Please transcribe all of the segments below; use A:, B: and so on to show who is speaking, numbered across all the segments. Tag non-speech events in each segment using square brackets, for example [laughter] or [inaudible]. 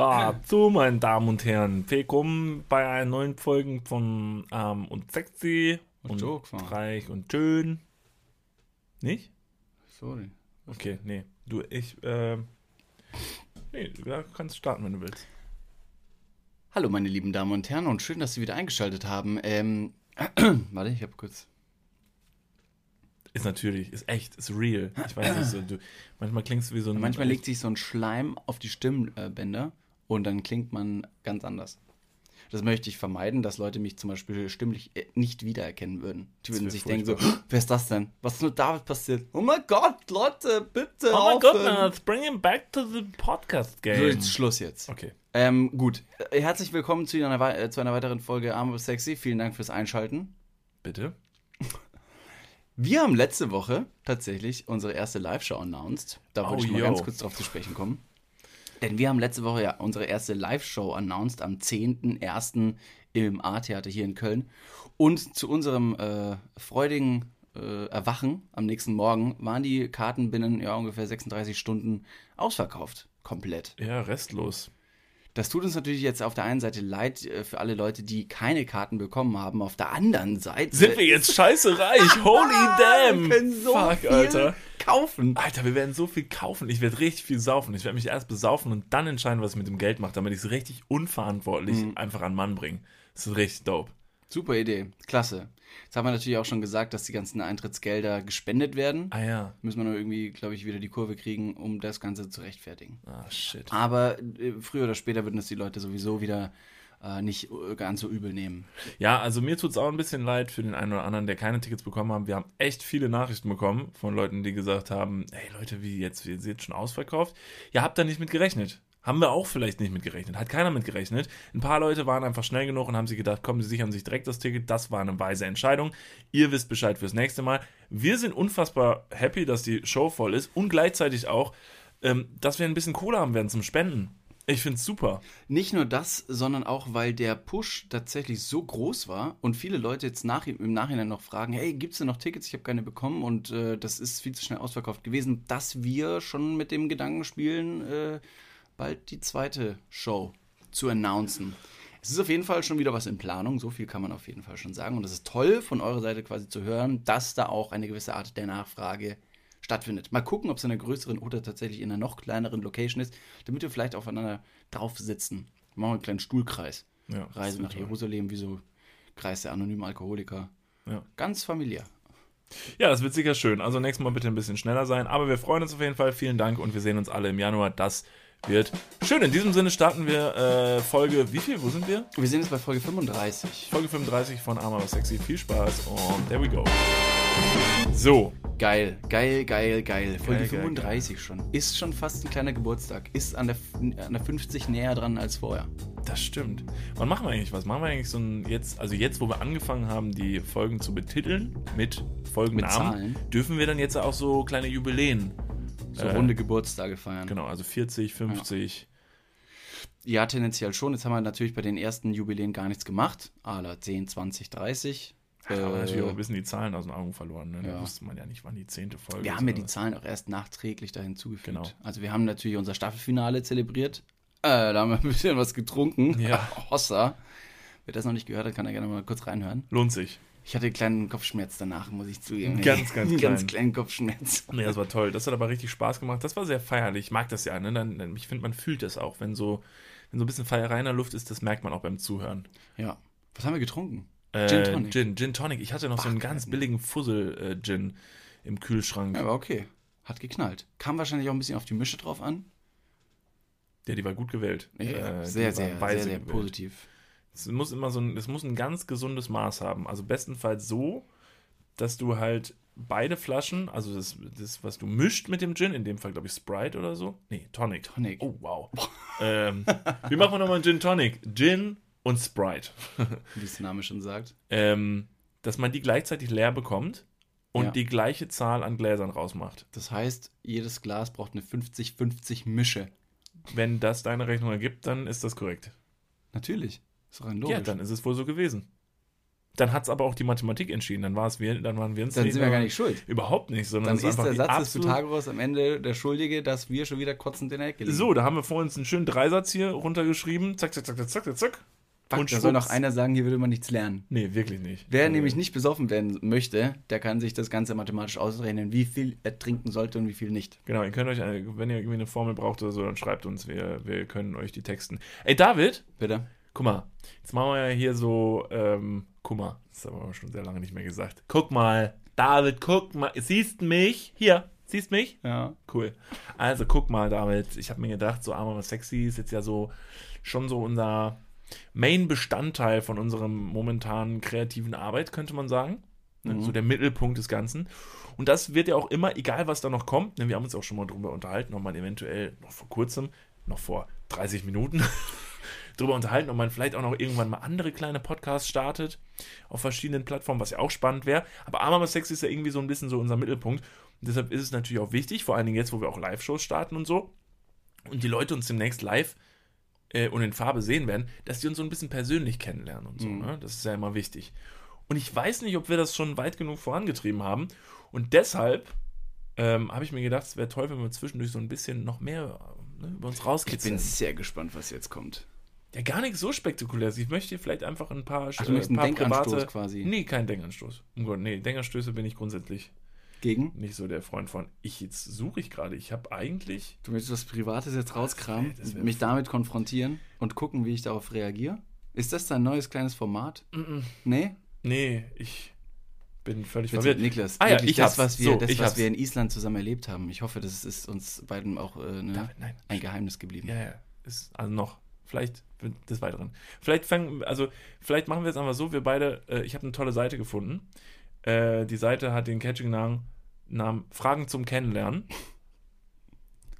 A: Ja, so, meine Damen und Herren, willkommen bei einer neuen Folge von Arm und Sexy
B: Und
A: und reich und schön. Nicht?
B: Sorry.
A: Okay, nee. Du, ich, ähm, nee, du kannst starten, wenn du willst.
B: Hallo, meine lieben Damen und Herren, und schön, dass Sie wieder eingeschaltet haben. Ähm, [clears throat] warte, ich habe kurz.
A: Ist natürlich, ist echt, ist real. Ich weiß nicht, so, du, manchmal klingst du wie so ein.
B: Manchmal legt sich so ein Schleim auf die Stimmbänder und dann klingt man ganz anders. Das möchte ich vermeiden, dass Leute mich zum Beispiel stimmlich äh, nicht wiedererkennen würden. Die würden sich denken so, wer ist das denn? Was ist mit David passiert? Oh mein Gott, Leute, bitte
A: Oh my
B: aufhören.
A: goodness, bring him back to the podcast
B: So,
A: game.
B: jetzt Schluss jetzt.
A: Okay.
B: Ähm, gut. Äh, Herzlich willkommen zu einer, äh, zu einer weiteren Folge Arm Sexy. Vielen Dank fürs Einschalten.
A: Bitte?
B: Wir haben letzte Woche tatsächlich unsere erste Live-Show announced. Da wollte
A: Oh,
B: ich mal
A: yo.
B: ganz kurz drauf zu sprechen kommen. Denn wir haben letzte Woche ja unsere erste Live-Show announced am 10.01. im A-Theater hier in Köln. Und zu unserem äh, freudigen äh, Erwachen am nächsten Morgen waren die Karten binnen ja, ungefähr 36 Stunden ausverkauft. Komplett.
A: Ja, restlos.
B: Das tut uns natürlich jetzt auf der einen Seite leid äh, für alle Leute, die keine Karten bekommen haben. Auf der anderen Seite
A: Sind wir jetzt scheiße reich? [laughs] Holy damn!
B: Wir können so
A: Fuck,
B: viel
A: Alter.
B: kaufen.
A: Alter, wir werden so viel kaufen. Ich werde richtig viel saufen. Ich werde mich erst besaufen und dann entscheiden, was ich mit dem Geld mache, damit ich es richtig unverantwortlich
B: Mhm.
A: einfach an Mann bringe. Das ist richtig dope.
B: Super Idee, klasse. Jetzt haben wir natürlich auch schon gesagt, dass die ganzen Eintrittsgelder gespendet werden.
A: Ah ja.
B: Müssen wir nur irgendwie, glaube ich, wieder die Kurve kriegen, um das Ganze zu rechtfertigen.
A: Ah, shit.
B: Aber äh, früher oder später würden es die Leute sowieso wieder äh, nicht äh, ganz so übel nehmen.
A: Ja, also mir tut es auch ein bisschen leid für den einen oder anderen, der keine Tickets bekommen haben. Wir haben echt viele Nachrichten bekommen von Leuten, die gesagt haben, hey Leute, wie jetzt, wir sind schon ausverkauft. Ja, habt da nicht mit gerechnet. Haben wir auch vielleicht nicht mit gerechnet. Hat keiner mit gerechnet. Ein paar Leute waren einfach schnell genug und haben sich gedacht, komm, sie sichern sich direkt das Ticket. Das war eine weise Entscheidung. Ihr wisst Bescheid fürs nächste Mal. Wir sind unfassbar happy, dass die Show voll ist und gleichzeitig auch, ähm, dass wir ein bisschen Kohle haben werden zum Spenden. Ich find's super.
B: Nicht nur das, sondern auch, weil der Push tatsächlich so groß war und viele Leute jetzt nach, im Nachhinein noch fragen, hey, gibt's denn noch Tickets? Ich habe keine bekommen und äh, das ist viel zu schnell ausverkauft gewesen, dass wir schon mit dem Gedanken spielen, äh, bald die zweite Show zu announcen. Es ist auf jeden Fall schon wieder was in Planung, so viel kann man auf jeden Fall schon sagen. Und es ist toll von eurer Seite quasi zu hören, dass da auch eine gewisse Art der Nachfrage stattfindet. Mal gucken, ob es in einer größeren oder tatsächlich in einer noch kleineren Location ist, damit wir vielleicht aufeinander drauf sitzen. Wir machen einen kleinen Stuhlkreis.
A: Ja,
B: Reise nach
A: toll.
B: Jerusalem, wie so Kreis der anonymen Alkoholiker.
A: Ja.
B: Ganz familiär.
A: Ja, das wird sicher schön. Also nächstes Mal bitte ein bisschen schneller sein. Aber wir freuen uns auf jeden Fall. Vielen Dank und wir sehen uns alle im Januar. Das wird schön. In diesem Sinne starten wir äh, Folge, wie viel? Wo sind wir?
B: Wir sind jetzt bei Folge 35.
A: Folge 35 von Arm aber sexy. Viel Spaß und there we go. So,
B: Geil, geil, geil, geil. Folge
A: Geil, geil,
B: 35 schon. Ist schon fast ein kleiner Geburtstag. Ist an der, an der 50 näher dran als vorher.
A: das stimmt. Wann machen wir eigentlich was? Machen wir eigentlich so ein jetzt, also jetzt, wo wir angefangen haben, die Folgen zu betiteln mit Folgennamen,
B: Zahlen.
A: dürfen wir dann jetzt auch so kleine Jubiläen.
B: So
A: Äh,
B: runde Geburtstage feiern.
A: Genau, also 40, 50.
B: Ja, tendenziell schon. Jetzt haben wir natürlich bei den ersten Jubiläen gar nichts gemacht. Ala 10, 20, 30.
A: Ja. Aber
B: Äh,
A: natürlich auch ein bisschen die Zahlen aus den Augen verloren. Ne? Da
B: Ja.
A: wusste man ja nicht, wann die zehnte Folge
B: Wir haben ja
A: oder
B: die Zahlen auch erst nachträglich da hinzugefügt.
A: Genau.
B: Also wir haben natürlich unser Staffelfinale zelebriert. Äh, da haben wir ein bisschen was getrunken.
A: Ja. [laughs]
B: Hossa. Wer das noch nicht gehört hat, kann da gerne mal kurz reinhören.
A: Lohnt sich.
B: Ich hatte einen kleinen Kopfschmerz danach, muss ich zugeben.
A: Ganz, ganz [laughs]
B: Einen ganz
A: klein.
B: kleinen Kopfschmerz.
A: Nee, das war toll. Das hat aber richtig Spaß gemacht. Das war sehr feierlich. Ich mag das ja. Ne? Dann, ich finde, man fühlt das auch. Wenn so, wenn so ein bisschen Feierei in der Luft ist, das merkt man auch beim Zuhören.
B: Ja. Was haben wir getrunken?
A: Äh,
B: Gin Tonic.
A: Gin, Gin Tonic. Ich hatte noch so einen
B: Ach,
A: ganz
B: geil.
A: billigen Fussel-Gin im Kühlschrank.
B: Ja, aber okay. Hat geknallt. Kam wahrscheinlich auch ein bisschen auf die Mische drauf an.
A: Ja, die war gut gewählt.
B: Ja,
A: Äh,
B: sehr, sehr, sehr, sehr
A: gewählt.
B: positiv.
A: Es muss immer so ein, es muss ein ganz gesundes Maß haben. Also bestenfalls so, dass du halt beide Flaschen, also das, das was du mischt mit dem Gin, in dem Fall glaube ich Sprite oder so. Nee, Tonic.
B: Tonic.
A: Oh, wow. ähm, wie machen wir nochmal einen Gin Tonic? Gin und Sprite. [laughs]
B: Wie es der Name schon sagt.
A: ähm, dass man die gleichzeitig leer bekommt und
B: Ja.
A: die gleiche Zahl an Gläsern rausmacht.
B: Das heißt, jedes Glas braucht eine 50-50 Mische.
A: Wenn das deine Rechnung ergibt, dann ist das korrekt.
B: Natürlich. Ist rein
A: Ja,
B: logisch.
A: dann ist es wohl so gewesen. dann hat es aber auch die Mathematik entschieden. Dann, war es wir, dann waren wir uns
B: Dann sind wir gar nicht schuld.
A: Überhaupt nicht, sondern
B: Dann
A: es
B: ist der
A: die
B: Satz des Pythagoras am Ende der Schuldige, dass wir schon wieder kotzend in der Ecke liegen.
A: So, da haben wir vor uns einen schönen Dreisatz hier runtergeschrieben. Zack, zack, zack, zack, zack, zack.
B: Fuck,
A: und
B: da soll noch einer sagen, hier würde man nichts lernen.
A: Nee, wirklich nicht.
B: Wer
A: Also,
B: nämlich nicht besoffen werden möchte, der kann sich das Ganze mathematisch ausrechnen, wie viel er trinken sollte und wie viel nicht.
A: Genau, ihr könnt euch, eine, wenn ihr irgendwie eine Formel braucht oder so, dann schreibt uns, wir, wir können euch die texten. Ey, David,
B: Bitte?
A: Guck mal, jetzt machen wir ja hier so, ähm, guck mal, das haben wir schon sehr lange nicht mehr gesagt. Guck mal, David, guck mal, siehst mich? Hier, siehst mich?
B: Ja.
A: Cool. Also guck mal, David, ich habe mir gedacht, so armer sexy ist jetzt ja so schon so unser Main-Bestandteil von unserem momentanen kreativen Arbeit, könnte man sagen. Ne,
B: Mhm.
A: So der Mittelpunkt des Ganzen. Und das wird ja auch immer, egal was da noch kommt, denn wir haben uns auch schon mal drüber unterhalten, man eventuell noch vor kurzem, noch vor 30 Minuten, [laughs] drüber unterhalten, ob man vielleicht auch noch irgendwann mal andere kleine Podcasts startet auf verschiedenen Plattformen, was ja auch spannend wäre. Aber Armor Sex ist ja irgendwie so ein bisschen so unser Mittelpunkt. Und deshalb ist es natürlich auch wichtig, vor allen Dingen jetzt, wo wir auch Live-Shows starten und so, und die Leute uns demnächst live äh, und in Farbe sehen werden, dass die uns so ein bisschen persönlich kennenlernen und so.
B: Mhm.
A: Ne? Das ist ja immer wichtig. Und ich weiß nicht, ob wir das schon weit genug vorangetrieben haben. Und deshalb ähm, habe ich mir gedacht, es wäre toll, wenn wir zwischendurch so ein bisschen noch mehr äh, ne, über uns
B: Ich
A: rauskitzeln.
B: bin sehr gespannt, was jetzt kommt.
A: Ja, gar nichts so spektakuläres. Ich möchte vielleicht einfach ein paar,
B: Ach, du möchtest
A: ein paar
B: Denkanstoß quasi.
A: Nee, kein Denkanstoß. Um Gott, nee, Denkanstöße bin ich grundsätzlich
B: Gegen?
A: nicht so der Freund von. Ich jetzt suche ich gerade. Ich habe eigentlich.
B: Du möchtest was Privates jetzt rauskramen,
A: das wär-
B: mich damit konfrontieren und gucken, wie ich darauf reagiere? Ist das dein neues kleines Format? Nee?
A: Nee, ich bin völlig
B: Bitte,
A: verwirrt.
B: Niklas,
A: Ah ja, ich
B: das,
A: hab's.
B: was wir,
A: So,
B: das, was
A: hab's.
B: wir in Island zusammen erlebt haben. Ich hoffe, das ist uns beiden auch äh, ne,
A: David,
B: ein Geheimnis geblieben.
A: Ja, ja. Ist also noch. Vielleicht des Weiteren. Vielleicht fangen, also vielleicht machen wir es einfach so, wir beide, äh, ich habe eine tolle Seite gefunden. Äh, die Seite hat den Catching-Namen Namen Fragen zum Kennenlernen.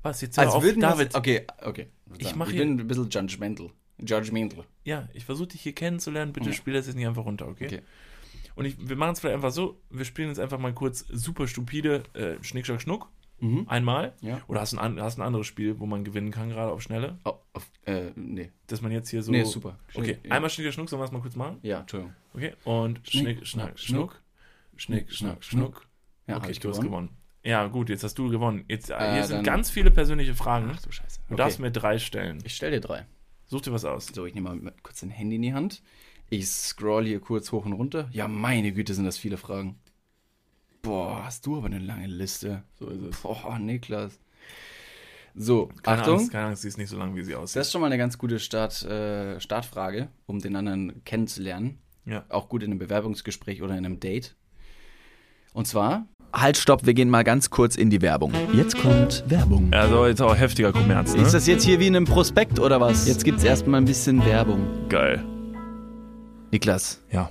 A: Was, jetzt
B: Als
A: auf,
B: würden
A: David.
B: wir Okay, okay.
A: Ich mach
B: ich
A: hier-
B: bin ein bisschen judgmental. Judgmental.
A: Ja, ich versuche dich hier kennenzulernen. Bitte
B: Ja.
A: spiel das jetzt nicht einfach runter, okay?
B: Okay.
A: Und ich, wir machen es vielleicht einfach so: Wir spielen jetzt einfach mal kurz super stupide äh, Schnick, Schnack, Schnuck.
B: Mhm.
A: Einmal.
B: Ja.
A: Oder hast du ein, hast ein anderes Spiel, wo man gewinnen kann, gerade auf Schnelle?
B: Oh, auf, äh, nee.
A: Dass man jetzt hier so.
B: Nee, super.
A: Okay,
B: Ja.
A: einmal Schnick, Schnuck, sollen wir es mal kurz machen?
B: Ja, Entschuldigung.
A: Okay, und
B: Schnick,
A: Schnick, Schnack, Schnuck. Schnick, Schnack, Schnuck.
B: Ja,
A: okay,
B: ich
A: du hast
B: gewonnen.
A: gewonnen. Ja, gut, jetzt hast du gewonnen. Jetzt, äh, hier sind ganz viele persönliche Fragen.
B: Ach du Scheiße.
A: Du
B: Okay.
A: darfst mir drei stellen.
B: Ich stell dir drei.
A: Such dir was aus.
B: So, ich nehme mal kurz ein Handy in die Hand. Ich scroll hier kurz hoch und runter. Ja, meine Güte, sind das viele Fragen. Boah, hast du aber eine lange Liste.
A: So ist es.
B: Boah, Niklas. So,
A: Keine
B: Achtung.
A: Angst, keine Angst, sie ist nicht so lang, wie sie aussieht.
B: Das ist schon mal eine ganz gute Start, äh, Startfrage, um den anderen kennenzulernen.
A: Ja.
B: Auch gut in einem Bewerbungsgespräch oder in einem Date. Und zwar. Halt, stopp, wir gehen mal ganz kurz in die Werbung. Jetzt kommt Werbung.
A: Also jetzt auch heftiger Kommerz, ne?
B: Ist das jetzt hier wie in einem Prospekt oder was? Jetzt gibt's erstmal ein bisschen Werbung.
A: geil?
B: Niklas,
A: Ja.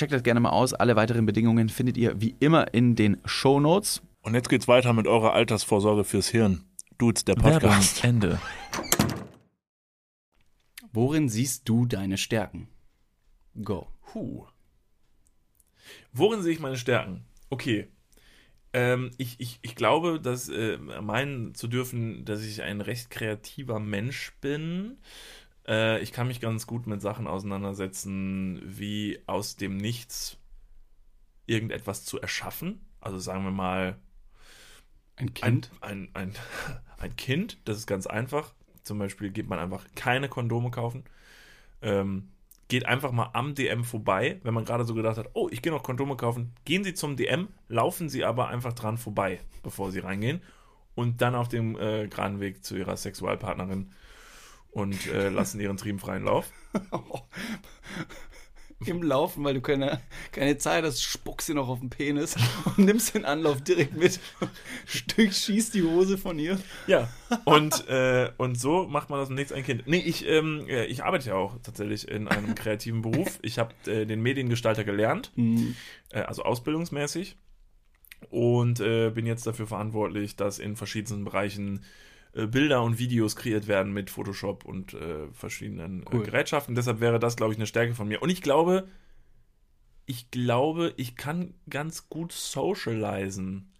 B: Checkt das gerne mal aus. Alle weiteren Bedingungen findet ihr wie immer in den Show Notes.
A: Und jetzt geht's weiter mit eurer Altersvorsorge fürs Hirn. Dudes, der Podcast.
B: Werbung, Ende. Worin siehst du deine Stärken? Go.
A: Puh. Worin sehe ich meine Stärken? Okay. Ähm, ich, ich, ich glaube, dass äh, meinen zu dürfen, dass ich ein recht kreativer Mensch bin. Äh, ich kann mich ganz gut mit Sachen auseinandersetzen, wie aus dem Nichts irgendetwas zu erschaffen. Also sagen wir mal.
B: Ein Kind?
A: Ein, ein, ein, [laughs] ein Kind, das ist ganz einfach. Zum Beispiel geht man einfach keine Kondome kaufen. Ähm, geht einfach mal am DM vorbei, wenn man gerade so gedacht hat, oh, ich gehe noch Kondome kaufen. Gehen Sie zum DM, laufen Sie aber einfach dran vorbei, bevor Sie reingehen. Und dann auf dem äh, geraden Weg zu Ihrer Sexualpartnerin und äh, lassen ihren Trieben freien Lauf. [laughs]
B: Im Laufen, weil du keine, keine Zeit hast, spuckst sie noch auf den Penis und nimmst den Anlauf direkt mit. [laughs] Stück schießt die Hose von ihr.
A: Ja, und, äh, und so macht man das nächstes ein Kind. Nee, ich, ähm, äh, ich arbeite ja auch tatsächlich in einem kreativen Beruf. Ich habe äh, den Mediengestalter gelernt, mhm. äh, also ausbildungsmäßig. Und äh, bin jetzt dafür verantwortlich, dass in verschiedenen Bereichen äh, Bilder und Videos kreiert werden mit Photoshop und äh, verschiedenen äh, cool. Gerätschaften. Deshalb wäre das, glaube ich, eine Stärke von mir. Und ich glaube, ich glaube, ich kann ganz gut socialisen.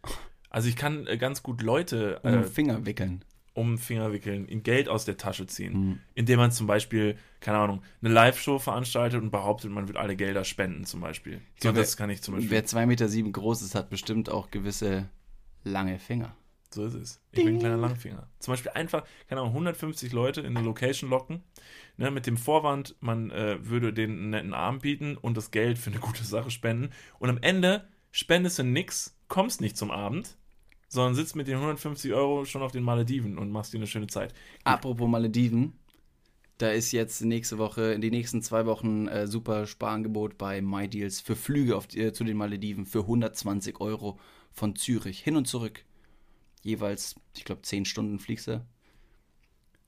A: Also ich kann äh, ganz gut Leute
B: um Finger wickeln.
A: Um Finger wickeln, in Geld aus der Tasche ziehen. Mhm. Indem man zum Beispiel, keine Ahnung, eine Live-Show veranstaltet und behauptet, man wird alle Gelder spenden, zum Beispiel.
B: So, ja, das kann ich zum Beispiel. Wer 2,7 Meter sieben groß ist, hat bestimmt auch gewisse lange Finger.
A: So ist es. Ich Ding. bin ein kleiner Langfinger. Zum Beispiel einfach, keine Ahnung, 150 Leute in eine Location locken, ne, mit dem Vorwand, man äh, würde den einen netten Arm bieten und das Geld für eine gute Sache spenden. Und am Ende spendest du nix, kommst nicht zum Abend, sondern sitzt mit den 150 Euro schon auf den Malediven und machst dir eine schöne Zeit.
B: Apropos Malediven, da ist jetzt nächste Woche, in den nächsten zwei Wochen äh, super Sparangebot bei MyDeals für Flüge auf, äh, zu den Malediven für 120 Euro von Zürich hin und zurück jeweils, ich glaube, 10 Stunden fliegst du.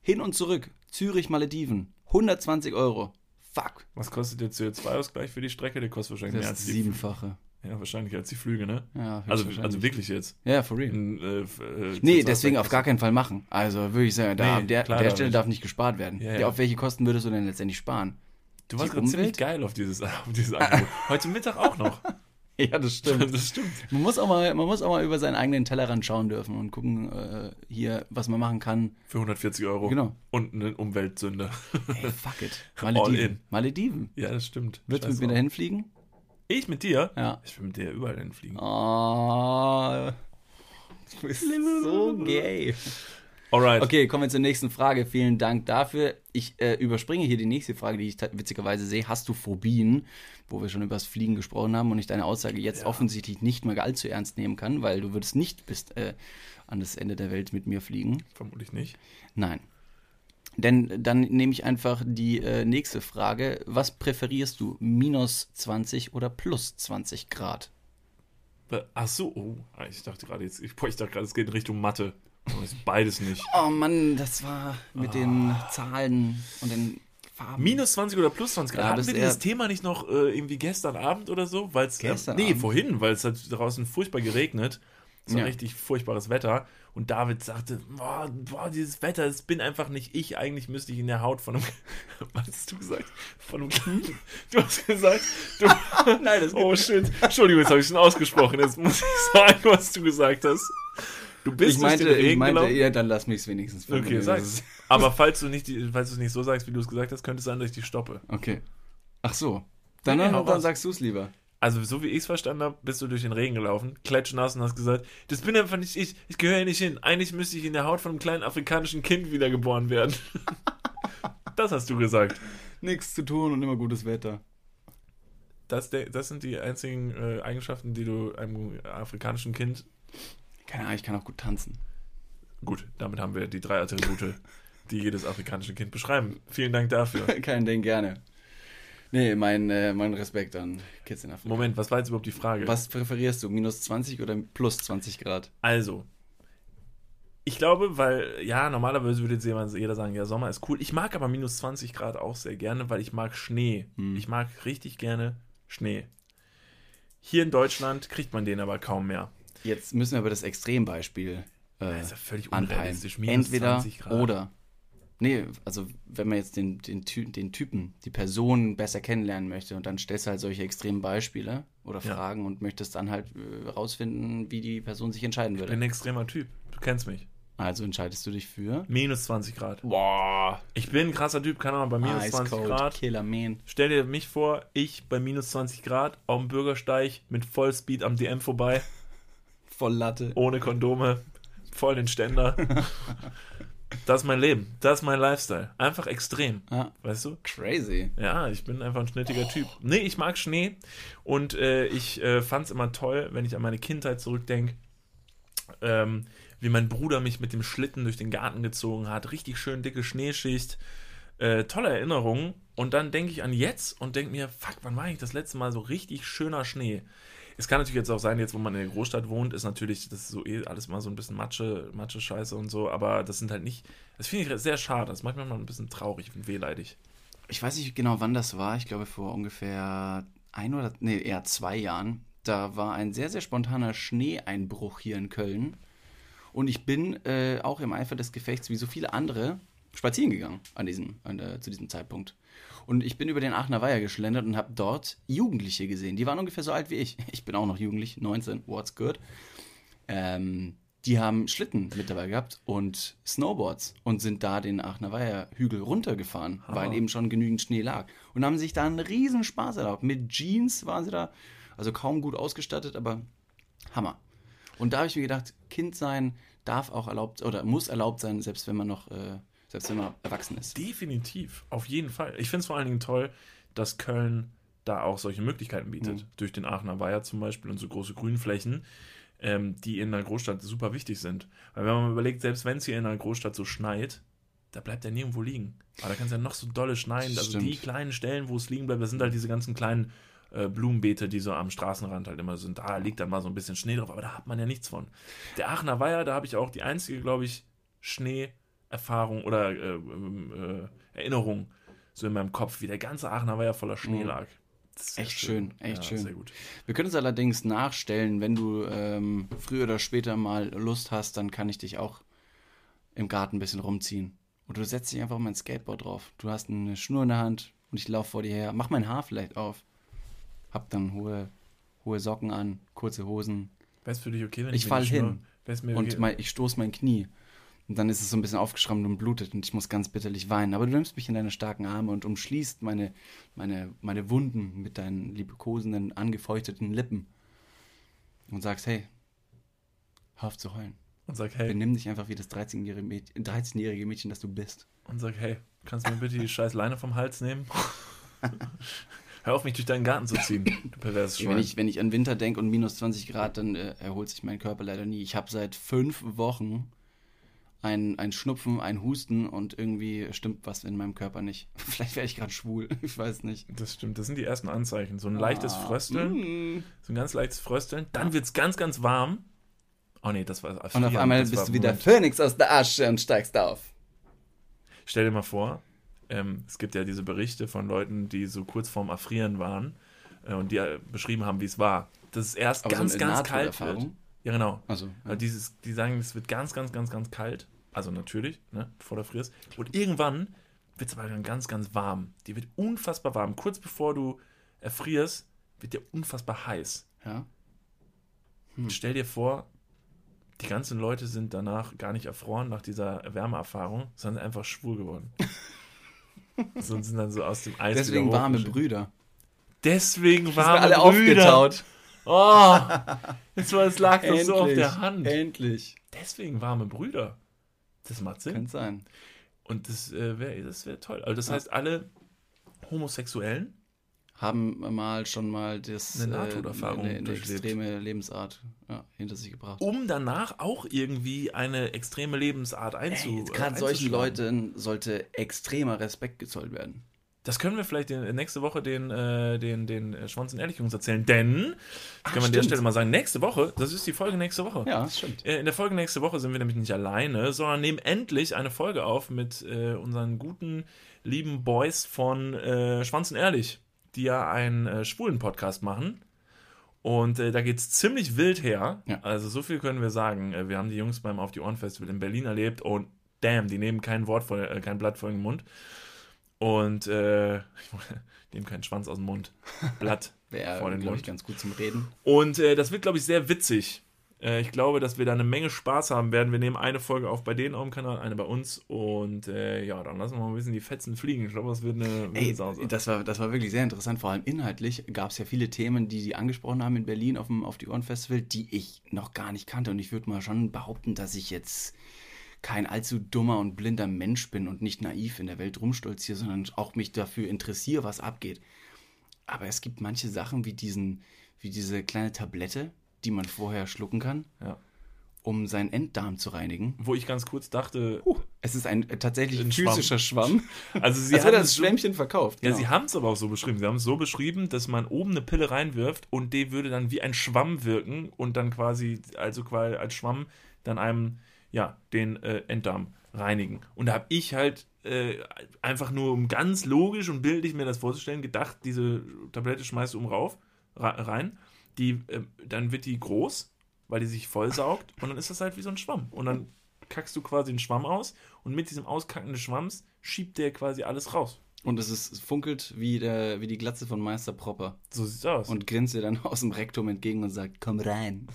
B: Hin und zurück, Zürich, Malediven, 120 Euro. Fuck.
A: Was kostet der CO2-Ausgleich für die Strecke? Der kostet wahrscheinlich
B: das
A: mehr als
B: die Siebenfache.
A: Ja, wahrscheinlich als die Flüge, ne?
B: Ja,
A: also, also wirklich jetzt.
B: Ja, for real. Äh, äh, nee, deswegen auf gar keinen Fall machen. Also würde ich sagen, da, nee, der, der Stelle nicht. darf nicht gespart werden. Ja, ja. Auf welche Kosten würdest du denn letztendlich sparen?
A: Du warst gerade ziemlich geil auf dieses, [laughs] auf dieses Angebot. [laughs] Heute Mittag auch noch. [laughs]
B: Ja, das stimmt. das stimmt. Man muss, auch mal, man muss auch mal über seinen eigenen Tellerrand schauen dürfen und gucken, äh, hier, was man machen kann.
A: Für 140 Euro.
B: Genau.
A: Und eine Umweltsünde.
B: Ey, fuck it. [laughs] Malediven. All in. Malediven.
A: Ja, das stimmt.
B: Willst du mit mir dahin fliegen?
A: Ich mit dir?
B: Ja.
A: Ich will mit dir überall hinfliegen.
B: Oh. Du bist so gay. Alright. Okay, kommen wir zur nächsten Frage. Vielen Dank dafür. Ich äh, überspringe hier die nächste Frage, die ich witzigerweise sehe. Hast du Phobien? Wo wir schon über das Fliegen gesprochen haben und ich deine Aussage jetzt ja. offensichtlich nicht mal allzu ernst nehmen kann, weil du würdest nicht bis äh, an das Ende der Welt mit mir fliegen.
A: Vermutlich nicht.
B: Nein. Denn dann nehme ich einfach die äh, nächste Frage. Was präferierst du? Minus 20 oder plus 20 Grad?
A: Ach so, oh, ich dachte gerade jetzt, ich, ich dachte gerade, es geht in Richtung Mathe. Beides nicht.
B: Oh Mann, das war mit oh. den Zahlen und den. Farben.
A: Minus 20 oder plus 20 Grad.
B: Ja,
A: Hatten
B: das
A: wir dieses Thema nicht noch äh, irgendwie gestern Abend oder so? Weil's,
B: Gestern
A: äh, nee,
B: Abend?
A: vorhin, weil es hat draußen furchtbar geregnet. War
B: Ja.
A: richtig furchtbares Wetter. Und David sagte, boah, boah, dieses Wetter, das bin einfach nicht ich. Eigentlich müsste ich in der Haut von einem... [laughs] Was hast du gesagt? Von einem. Du hast gesagt... Du, [laughs]
B: Nein, das
A: oh, shit. Entschuldigung, jetzt habe ich schon ausgesprochen. Jetzt muss ich sagen, was du gesagt hast. Du bist
B: ich meinte,
A: durch den
B: ich
A: Regen
B: meinte,
A: gelaufen.
B: ja, dann lass mich es wenigstens
A: Okay,
B: formulieren.
A: sag.
B: Das ist- [laughs]
A: Aber falls du nicht, die- falls du es nicht so sagst, wie du es gesagt hast, könnte es sein, dass ich dich stoppe.
B: Okay. Ach so. Dann,
A: Nee,
B: dann, dann sagst du es lieber.
A: Also, so wie ich es verstanden habe, bist du durch den Regen gelaufen, klatschnass und hast gesagt, das bin einfach nicht ich, ich gehöre hier nicht hin. Eigentlich müsste ich in der Haut von einem kleinen afrikanischen Kind wiedergeboren werden. [laughs] das hast du gesagt.
B: Nichts zu tun und immer gutes Wetter.
A: Das, das sind die einzigen äh, Eigenschaften, die du einem afrikanischen Kind.
B: Keine Ahnung, ich kann auch gut tanzen.
A: Gut, damit haben wir die drei Attribute, [laughs] die jedes afrikanische Kind beschreiben. Vielen Dank dafür. [laughs]
B: Kein Ding, gerne. Nee, mein, äh, mein Respekt an Kids in Afrika.
A: Moment, was war jetzt überhaupt die Frage?
B: Was präferierst du? Minus 20 oder plus 20 Grad?
A: Also, ich glaube, weil, ja, normalerweise würde jetzt jemand, jeder sagen, ja, Sommer ist cool. Ich mag aber minus 20 Grad auch sehr gerne, weil ich mag Schnee.
B: Hm.
A: Ich mag richtig gerne Schnee. Hier in Deutschland kriegt man den aber kaum mehr.
B: Jetzt müssen wir aber das Extrembeispiel äh,
A: Das ist ja völlig unrealistisch.
B: Entweder
A: 20 Grad.
B: oder. Nee, also wenn man jetzt den, den, den Typen, die Person besser kennenlernen möchte und dann stellst du halt solche extremen Beispiele oder
A: Ja.
B: Fragen und möchtest dann halt äh, rausfinden, wie die Person sich entscheiden
A: Ich bin
B: würde.
A: ein extremer Typ. Du kennst mich.
B: Also entscheidest du dich für.
A: Minus 20 Grad.
B: Boah,
A: Ich bin ein krasser Typ, keine Ahnung, bei minus
B: Ice
A: 20
B: Cold
A: Grad.
B: Killer Man.
A: Stell dir mich vor, ich bei minus 20 Grad auf dem Bürgersteig mit Vollspeed am DM vorbei.
B: Voll Latte.
A: ohne Kondome, voll den Ständer. [laughs] Das ist mein Leben, das ist mein Lifestyle. Einfach extrem,
B: Ah,
A: weißt du?
B: crazy.
A: Ja, ich bin einfach ein schnittiger Typ. Nee, ich mag Schnee und äh, ich äh, fand es immer toll, wenn ich an meine Kindheit zurückdenke, ähm, wie mein Bruder mich mit dem Schlitten durch den Garten gezogen hat. Richtig schön dicke Schneeschicht. Äh, tolle Erinnerungen. Und dann denke ich an jetzt und denke mir, fuck, wann war ich das letzte Mal so richtig schöner Schnee? Es kann natürlich jetzt auch sein, jetzt wo man in der Großstadt wohnt, ist natürlich das ist so eh alles mal so ein bisschen Matsche, Matsche-Scheiße und so, aber das sind halt nicht, das finde ich sehr schade, das macht mich mal ein bisschen traurig und wehleidig.
B: Ich weiß nicht genau, wann das war. Ich glaube vor ungefähr ein oder nee, eher zwei Jahren. Da war ein sehr, sehr spontaner Schneeeinbruch hier in Köln. Und ich bin äh, auch im Eifer des Gefechts, wie so viele andere, spazieren gegangen an diesem, an, äh, zu diesem Zeitpunkt. Und ich bin über den Aachener Weiher geschlendert und habe dort Jugendliche gesehen. Die waren ungefähr so alt wie ich. Ich bin auch noch jugendlich, 19, what's good. Ähm, die haben Schlitten mit dabei gehabt und Snowboards und sind da den Aachener Weiher Hügel runtergefahren,
A: Hammer.
B: weil eben schon genügend Schnee lag. Und haben sich da einen riesen Spaß erlaubt. Mit Jeans waren sie da, also kaum gut ausgestattet, aber Hammer. Und da habe ich mir gedacht, Kind sein darf auch erlaubt oder muss erlaubt sein, selbst wenn man noch, äh, selbst wenn man erwachsen ist.
A: Definitiv, auf jeden Fall. Ich finde es vor allen Dingen toll, dass Köln da auch solche Möglichkeiten bietet.
B: Mhm.
A: Durch den Aachener Weiher zum Beispiel und so große Grünflächen, ähm, die in einer Großstadt super wichtig sind. Weil wenn man überlegt, selbst wenn es hier in einer Großstadt so schneit, da bleibt er nirgendwo liegen. Aber da kann es ja noch so dolle schneien. Also
B: Stimmt.
A: die kleinen Stellen, wo es liegen bleibt, das sind halt diese ganzen kleinen äh, Blumenbeete, die so am Straßenrand halt immer sind. Da liegt dann mal so ein bisschen Schnee drauf, aber da hat man ja nichts von. Der Aachener Weiher, da habe ich auch die einzige, glaube ich, Schneeerfahrung oder äh, äh, Erinnerung so in meinem Kopf, wie der ganze Aachener Weiher voller Schnee
B: Mhm.
A: lag. Ist sehr
B: Echt schön, echt schön.
A: Sehr gut.
B: Wir können es allerdings nachstellen, wenn du ähm, früher oder später mal Lust hast, dann kann ich dich auch im Garten ein bisschen rumziehen. Oder du setzt dich einfach auf mein Skateboard drauf. Du hast eine Schnur in der Hand und ich laufe vor dir her. Mach mein Haar vielleicht auf. Hab dann hohe, hohe Socken an, kurze Hosen.
A: Wäre es für dich okay, wenn
B: Ich
A: mir
B: fall
A: Schnur-
B: hin.
A: wär's mir
B: Und
A: okay?
B: mein, ich stoße mein Knie. Und dann ist es so ein bisschen aufgeschrammt und blutet und ich muss ganz bitterlich weinen. Aber du nimmst mich in deine starken Arme und umschließt meine, meine, meine Wunden mit deinen liebkosenden, angefeuchteten Lippen. Und sagst, hey, hör auf zu heulen.
A: und sag, hey,
B: Benimm dich einfach wie das 13-jährige Mädchen, 13 Mädchen, das du bist.
A: und sag, hey, kannst du mir bitte die scheiß Leine vom Hals nehmen? [laughs] Hör auf, mich durch deinen Garten zu ziehen, du perverses
B: Wenn
A: Schwein.
B: ich, wenn ich an Winter denke und minus 20 Grad, dann äh, erholt sich mein Körper leider nie. Ich habe seit fünf Wochen ein, ein Schnupfen, ein Husten und irgendwie stimmt was in meinem Körper nicht. [laughs] Vielleicht werde ich gerade schwul, [laughs] ich weiß nicht.
A: Das stimmt, das sind die ersten Anzeichen. So ein leichtes
B: Ah,
A: Frösteln,
B: mm.
A: so ein ganz leichtes Frösteln. Dann wird es ganz, ganz warm. Oh nee, das war
B: Und auf einmal
A: das
B: bist du wie der
A: Moment.
B: Phönix aus der Asche und steigst auf.
A: Stell dir mal vor, ähm, es gibt ja diese Berichte von Leuten, die so kurz vorm Erfrieren waren äh, und die äh, beschrieben haben, wie es war. Dass es erst
B: Aber so
A: ganz,
B: eine
A: ganz kalt wird. Ja, genau.
B: Also,
A: Weil Dieses, die sagen, es wird ganz, ganz, ganz, ganz kalt. Also natürlich, ne, bevor du frierst. Und irgendwann wird es aber dann ganz, ganz warm. Die wird unfassbar warm. Kurz bevor du erfrierst, wird dir unfassbar heiß.
B: ja.
A: Und stell dir vor, die ganzen Leute sind danach gar nicht erfroren nach dieser Wärmeerfahrung, sondern einfach schwul geworden. [laughs] so und sind dann so aus dem Eis
B: Deswegen warme. Brüder.
A: Deswegen warme
B: alle
A: Brüder.
B: aufgetaut.
A: Oh, das war, es lag doch so auf der Hand.
B: Endlich.
A: Deswegen warme Brüder. Das macht Sinn.
B: Kann sein.
A: Und das äh, wäre das wär toll. Also das
B: Ja.
A: heißt, alle Homosexuellen,
B: Haben mal schon mal das,
A: Eine Nahtoderfahrung
B: eine, eine
A: durchlebt.
B: extreme Lebensart ja, hinter sich gebracht.
A: um danach auch irgendwie eine extreme Lebensart einzu
B: Ey, gerade
A: äh,
B: solchen. Leuten sollte extremer Respekt gezollt werden.
A: Das können wir vielleicht den, nächste Woche den, äh, den, den äh, Schwanz und Ehrlich Jungs erzählen, denn, das können wir an der. Stelle mal sagen, nächste Woche, das ist die Folge nächste Woche.
B: Ja, das stimmt.
A: Äh, In der Folge nächste Woche sind wir nämlich nicht alleine, sondern nehmen endlich eine Folge auf mit äh, unseren guten, lieben Boys von äh, Schwanz und Ehrlich, die ja einen äh, schwulen Podcast machen. Und äh, da geht's ziemlich wild her.
B: Ja.
A: Also so viel können wir sagen. Äh, wir haben die Jungs beim Auf die Ohren Festival in Berlin erlebt und damn, die nehmen kein Wort äh, kein Blatt vor den Mund. Und äh, [laughs] nehmen keinen Schwanz aus dem Mund. Blatt [laughs]
B: Wäre,
A: vor den
B: ich, ganz gut zum Reden.
A: Und äh, das wird, glaube ich, sehr witzig. Äh, ich glaube, dass wir da eine Menge Spaß haben werden. Wir nehmen eine Folge auf bei denen auf dem Kanal, eine bei uns. Und äh, ja, dann lassen wir mal ein bisschen die Fetzen fliegen. Ich glaube, das wird eine
B: Ey, das war, das war wirklich sehr interessant. Vor allem inhaltlich gab es ja viele Themen, die die angesprochen haben in Berlin auf dem Auf die Ohren Festival, die ich noch gar nicht kannte. Und ich würde mal schon behaupten, dass ich jetzt kein allzu dummer und blinder Mensch bin und nicht naiv in der Welt rumstolziere, sondern auch mich dafür interessiere, was abgeht. Aber es gibt manche Sachen wie diesen, wie diese kleine Tablette, die man vorher schlucken kann,
A: Ja.
B: um seinen Enddarm zu reinigen.
A: Wo ich ganz kurz dachte,
B: Es ist ein äh, tatsächlich
A: Ein
B: physischer Schwamm. [laughs]
A: also sie
B: wird
A: haben so,
B: Schwämmchen verkauft.
A: ja,
B: genau.
A: sie haben es aber auch so beschrieben. Sie haben es so beschrieben, dass man oben eine Pille reinwirft und die würde dann wie ein Schwamm wirken und dann quasi, also quasi als Schwamm dann einem, ja, den äh, Enddarm reinigen. Und da habe ich halt äh, einfach nur, um ganz logisch und bildlich mir das vorzustellen, gedacht, diese Tablette schmeißt du um rauf, ra- rein, die, äh, dann wird die groß, weil die sich vollsaugt und dann ist das halt wie so ein Schwamm. Und dann kackst du quasi einen Schwamm aus und mit diesem Auskacken des Schwamms schiebt der quasi alles raus.
B: Und es, ist, es funkelt wie, der, wie die Glatze von Meister Propper.
A: So sieht's aus.
B: Und grinst dir dann [laughs] aus dem Rektum entgegen und sagt, komm rein.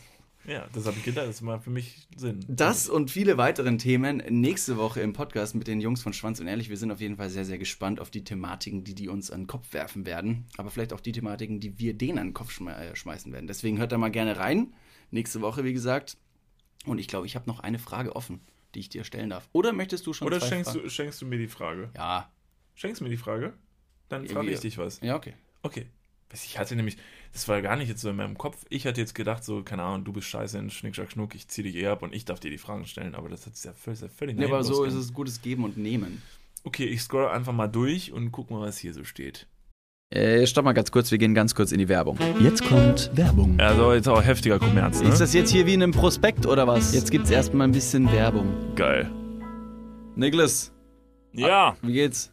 A: Ja, das habe ich gedacht, das macht für mich Sinn.
B: Das und viele weiteren Themen nächste Woche im Podcast mit den Jungs von Schwanz und Ehrlich. Wir sind auf jeden Fall sehr, sehr gespannt auf die Thematiken, die die uns an den Kopf werfen werden. Aber vielleicht auch die Thematiken, die wir denen an den Kopf äh, schmeißen werden. Deswegen hört da mal gerne rein. Nächste Woche, wie gesagt. Und ich glaube, ich habe noch eine Frage offen, die ich dir stellen darf. Oder möchtest du schon
A: Oder schenkst du, schenkst du mir die Frage?
B: Ja.
A: Schenkst du mir die Frage? Dann frage ich dich was.
B: Ja, okay.
A: Okay. Weiß Ich hatte nämlich, das war gar nicht jetzt so in meinem Kopf. Ich hatte jetzt gedacht, so, keine Ahnung, du bist scheiße in Schnick, Schnack, Schnuck, ich zieh dich eh ab und ich darf dir die Fragen stellen. Aber das hat sich ja völlig, völlig
B: Nee, aber so ist es gutes Geben und Nehmen.
A: Okay, ich scroll einfach mal durch und guck mal, was hier so steht.
B: Äh, stopp mal ganz kurz, wir gehen ganz kurz in die Werbung. Jetzt kommt Werbung.
A: Also jetzt auch heftiger Kommerz, ne?
B: Ist das jetzt hier wie in einem Prospekt oder was? Jetzt gibt's erstmal ein bisschen Werbung.
A: geil.
B: Niklas,
A: Ja,
B: wie geht's?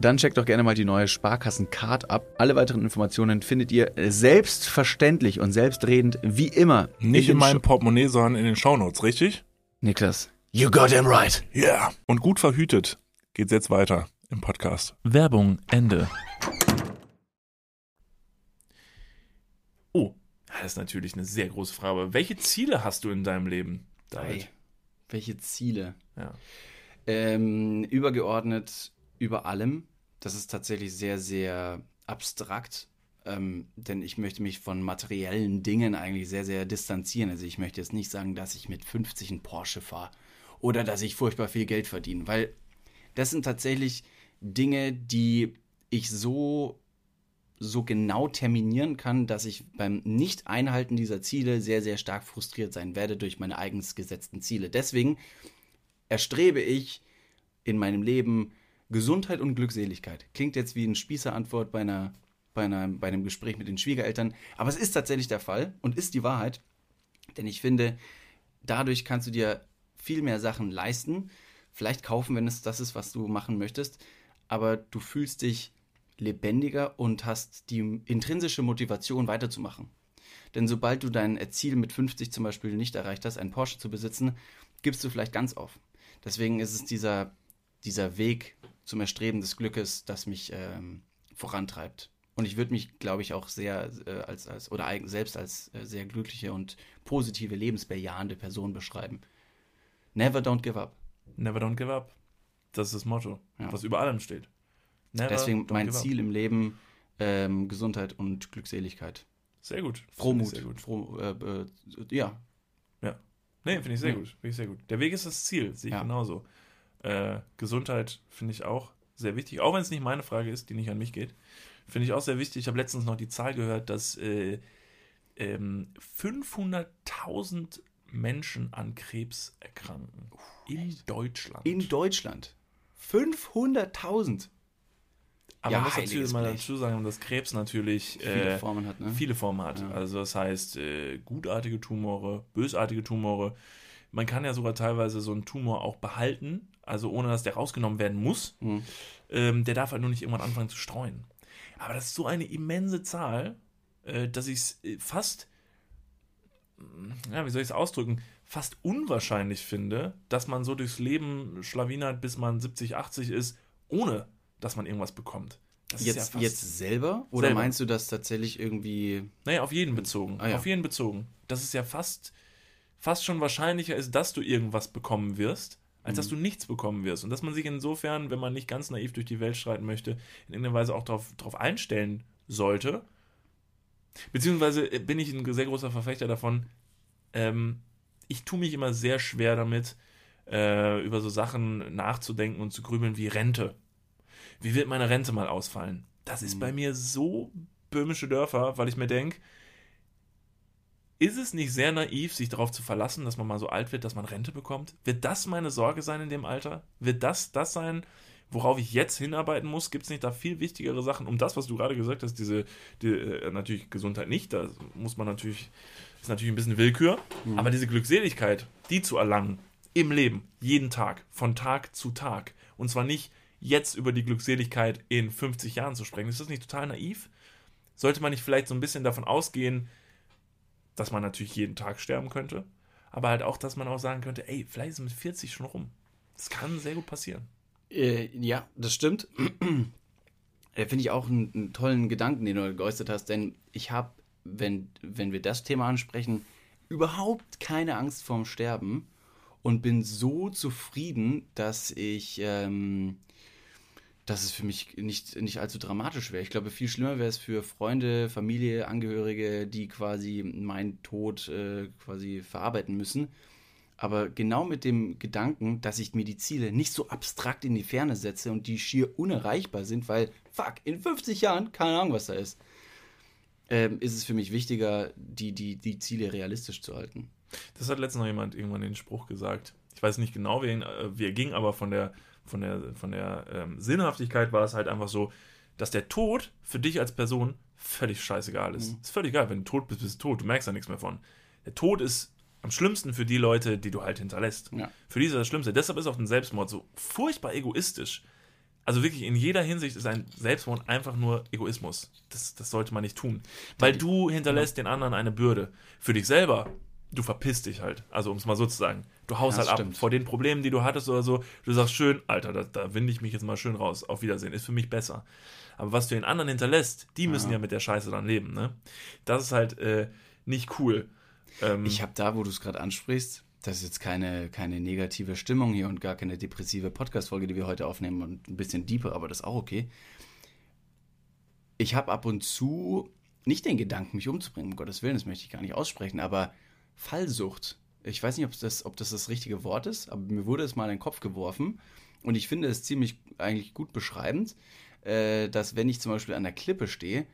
B: dann checkt doch gerne mal die neue Sparkassen-Card ab. Alle weiteren Informationen findet ihr selbstverständlich und selbstredend wie immer.
A: Nicht in
B: den
A: meinem Portemonnaie, sondern in den Shownotes, richtig?
B: Niklas. You got him right.
A: Ja. Yeah. Und gut verhütet geht's jetzt weiter im Podcast.
C: Werbung Ende.
A: Oh, das ist natürlich eine sehr große Frage. Aber welche Ziele hast du in deinem Leben, David?
B: Hey, welche Ziele?
A: Ja.
B: Ähm, übergeordnet über allem. Das ist tatsächlich sehr, sehr abstrakt. Ähm, denn ich möchte mich von materiellen Dingen eigentlich sehr, sehr distanzieren. Also ich möchte jetzt nicht sagen, dass ich mit 50 einen Porsche fahre oder dass ich furchtbar viel Geld verdiene, weil das sind tatsächlich Dinge, die ich so so genau terminieren kann, dass ich beim Nicht-Einhalten dieser Ziele sehr, sehr stark frustriert sein werde durch meine eigens gesetzten Ziele. Deswegen erstrebe ich in meinem Leben Gesundheit und Glückseligkeit. Klingt jetzt wie eine Spießerantwort bei, einer, bei, einer, bei einem Gespräch mit den Schwiegereltern, aber es ist tatsächlich der Fall und ist die Wahrheit. Denn ich finde, dadurch kannst du dir viel mehr Sachen leisten, vielleicht kaufen, wenn es das ist, was du machen möchtest, aber du fühlst dich lebendiger und hast die intrinsische Motivation weiterzumachen. Denn sobald du dein Ziel mit 50 zum Beispiel nicht erreicht hast, einen Porsche zu besitzen, gibst du vielleicht ganz auf. Deswegen ist es dieser, dieser Weg zum Erstreben des Glückes, das mich ähm, vorantreibt. Und ich würde mich, glaube ich, auch sehr äh, als, als oder selbst als äh, sehr glückliche und positive, lebensbejahende Person beschreiben. Never don't give up.
A: Never don't give up. Das ist das Motto,
B: Ja.
A: was über allem steht. Never
B: Deswegen mein
A: give up.
B: Ziel im Leben ähm, Gesundheit und Glückseligkeit.
A: Sehr gut.
B: Frohmut.
A: Sehr gut.
B: Froh, äh, äh, ja,
A: Nee, finde ich sehr
B: Ja.
A: gut. Finde ich sehr gut. Der Weg ist das Ziel, sehe ich
B: Ja.
A: genauso. Äh, Gesundheit finde ich auch sehr wichtig, auch wenn es nicht meine Frage ist, die nicht an mich geht. Finde ich auch sehr wichtig. Ich habe letztens noch die Zahl gehört, dass äh, ähm, 500.000 Menschen an Krebs erkranken. in Deutschland.
B: in Deutschland. 500.000.
A: Aber
B: Ja,
A: man muss natürlich mal dazu sagen, dass Krebs natürlich
B: Viele
A: äh,
B: Formen hat, ne?
A: viele Formen hat.
B: Ja.
A: Also das heißt, äh, gutartige Tumore, bösartige Tumore. Man kann ja sogar teilweise so einen Tumor auch behalten, also ohne dass der rausgenommen werden muss.
B: Mhm.
A: Ähm, der darf halt nur nicht irgendwann anfangen zu streuen. Aber das ist so eine immense Zahl, äh, dass ich es äh, fast, mm, ja, wie soll ich es ausdrücken, fast unwahrscheinlich finde, dass man so durchs Leben schlawinert, bis man 70, 80 ist, ohne dass man irgendwas bekommt. Das ist ja
B: Jetzt, jetzt selber? Oder
A: Selber.
B: meinst du das tatsächlich irgendwie.
A: Naja, auf jeden bezogen.
B: Ah, ja.
A: Auf jeden bezogen. Dass es ja fast, fast schon wahrscheinlicher ist, dass du irgendwas bekommen wirst, als
B: Mhm.
A: dass du nichts bekommen wirst. Und dass man sich insofern, wenn man nicht ganz naiv durch die Welt streiten möchte, in irgendeiner Weise auch darauf einstellen sollte. Beziehungsweise äh, bin ich ein sehr großer Verfechter davon, ähm, ich tue mich immer sehr schwer damit, äh, über so Sachen nachzudenken und zu grübeln wie Rente. Wie wird meine Rente mal ausfallen? Das ist
B: Mhm.
A: bei mir so böhmische Dörfer, weil ich mir denke, ist es nicht sehr naiv, sich darauf zu verlassen, dass man mal so alt wird, dass man Rente bekommt? Wird das meine Sorge sein in dem Alter? Wird das das sein, worauf ich jetzt hinarbeiten muss? Gibt es nicht da viel wichtigere Sachen? Um das, was du gerade gesagt hast, diese, die, äh, natürlich Gesundheit nicht, da muss man natürlich, ist natürlich ein bisschen Willkür, aber diese Glückseligkeit, die zu erlangen, im Leben, jeden Tag, von Tag zu Tag, und zwar nicht jetzt über die Glückseligkeit in 50 Jahren zu sprechen, ist das nicht total naiv? Sollte man nicht vielleicht so ein bisschen davon ausgehen, dass man natürlich jeden Tag sterben könnte, aber halt auch, dass man auch sagen könnte, ey, vielleicht ist mit 40 schon rum. Das kann sehr gut passieren.
B: Äh, ja, das stimmt. [clears throat] äh, Finde ich auch einen, einen tollen Gedanken, den du geäußert hast, denn ich habe, wenn, wenn wir das Thema ansprechen, überhaupt keine Angst vorm Sterben und bin so zufrieden, dass ich, ähm, dass es für mich nicht, nicht allzu dramatisch wäre. Ich glaube, viel schlimmer wäre es für Freunde, Familie, Angehörige, die quasi meinen Tod äh, quasi verarbeiten müssen. Aber genau mit dem Gedanken, dass ich mir die Ziele nicht so abstrakt in die Ferne setze und die schier unerreichbar sind, weil, fuck, in 50 Jahren, keine Ahnung, was da ist, ähm, ist es für mich wichtiger, die, die, die Ziele realistisch zu halten.
A: Das hat letztens noch jemand irgendwann den Spruch gesagt. Ich weiß nicht genau, wie, äh, wie er ging, aber von der von der, von der ähm, Sinnhaftigkeit war es halt einfach so, dass der Tod für dich als Person völlig scheißegal ist. Mhm. Ist völlig egal, wenn du tot bist, bist du tot, du merkst da nichts mehr von. Der Tod ist am schlimmsten für die Leute, die du halt hinterlässt. Ja. Für die ist das Schlimmste. Deshalb ist auch ein Selbstmord so furchtbar egoistisch. Also wirklich in jeder Hinsicht ist ein Selbstmord einfach nur Egoismus. Das, das sollte man nicht tun. Weil du hinterlässt ja. den anderen eine Bürde. Für dich selber du verpisst dich halt. Also, um es mal so zu sagen. Du haust ja, halt stimmt. ab vor den Problemen, die du hattest oder so. Du sagst schön, Alter, da, da winde ich mich jetzt mal schön raus. Auf Wiedersehen. Ist für mich besser. Aber was du den anderen hinterlässt, die müssen ja, ja mit der Scheiße dann leben, ne? Das ist halt äh, nicht cool.
B: Ähm, ich habe da, wo du es gerade ansprichst, das ist jetzt keine, keine negative Stimmung hier und gar keine depressive Podcast-Folge, die wir heute aufnehmen und ein bisschen deeper, aber das ist auch okay. Ich habe ab und zu nicht den Gedanken, mich umzubringen, um Gottes Willen, das möchte ich gar nicht aussprechen, aber Fallsucht. Ich weiß nicht, ob das, ob das das richtige Wort ist, aber mir wurde es mal in den Kopf geworfen und ich finde es ziemlich eigentlich gut beschreibend, äh, dass wenn ich zum Beispiel an der Klippe stehe,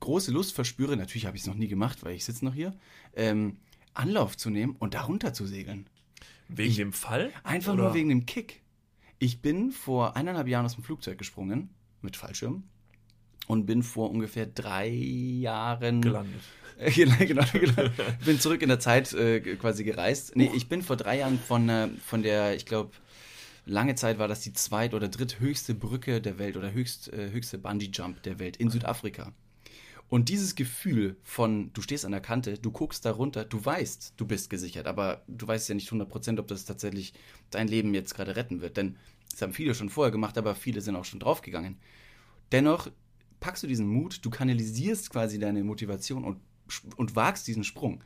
B: große Lust verspüre, natürlich habe ich es noch nie gemacht, weil ich sitze noch hier, ähm, Anlauf zu nehmen und darunter zu segeln.
A: Wegen ich, dem Fall?
B: Einfach oder? nur wegen dem Kick. Ich bin vor eineinhalb Jahren aus dem Flugzeug gesprungen mit Fallschirm und bin vor ungefähr drei Jahren
A: gelandet. [laughs]
B: genau, genau, genau. bin zurück in der Zeit äh, quasi gereist. Nee, ich bin vor drei Jahren von, äh, von der, ich glaube, lange Zeit war das die zweit- oder dritthöchste Brücke der Welt oder höchst, äh, höchste Bungee-Jump der Welt in Südafrika. Und dieses Gefühl von, du stehst an der Kante, du guckst da runter, du weißt, du bist gesichert, aber du weißt ja nicht 100%, ob das tatsächlich dein Leben jetzt gerade retten wird. Denn das haben viele schon vorher gemacht, aber viele sind auch schon draufgegangen. Dennoch packst du diesen Mut, du kanalisierst quasi deine Motivation und und wagst diesen Sprung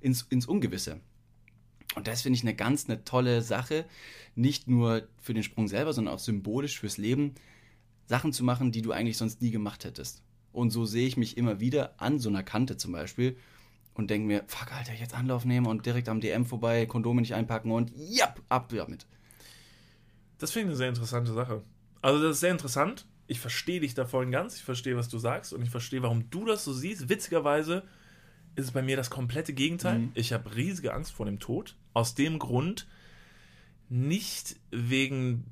B: ins, ins Ungewisse. Und das finde ich eine ganz eine tolle Sache, nicht nur für den Sprung selber, sondern auch symbolisch fürs Leben, Sachen zu machen, die du eigentlich sonst nie gemacht hättest. Und so sehe ich mich immer wieder an so einer Kante zum Beispiel und denke mir, fuck, Alter, jetzt Anlauf nehmen und direkt am DM vorbei, Kondome nicht einpacken und ja, ab damit.
A: Das finde ich eine sehr interessante Sache. Also das ist sehr interessant. Ich verstehe dich da vorhin ganz, ich verstehe, was du sagst und ich verstehe, warum du das so siehst. Witzigerweise ist es bei mir das komplette Gegenteil. Mhm. Ich habe riesige Angst vor dem Tod. Aus dem Grund, nicht wegen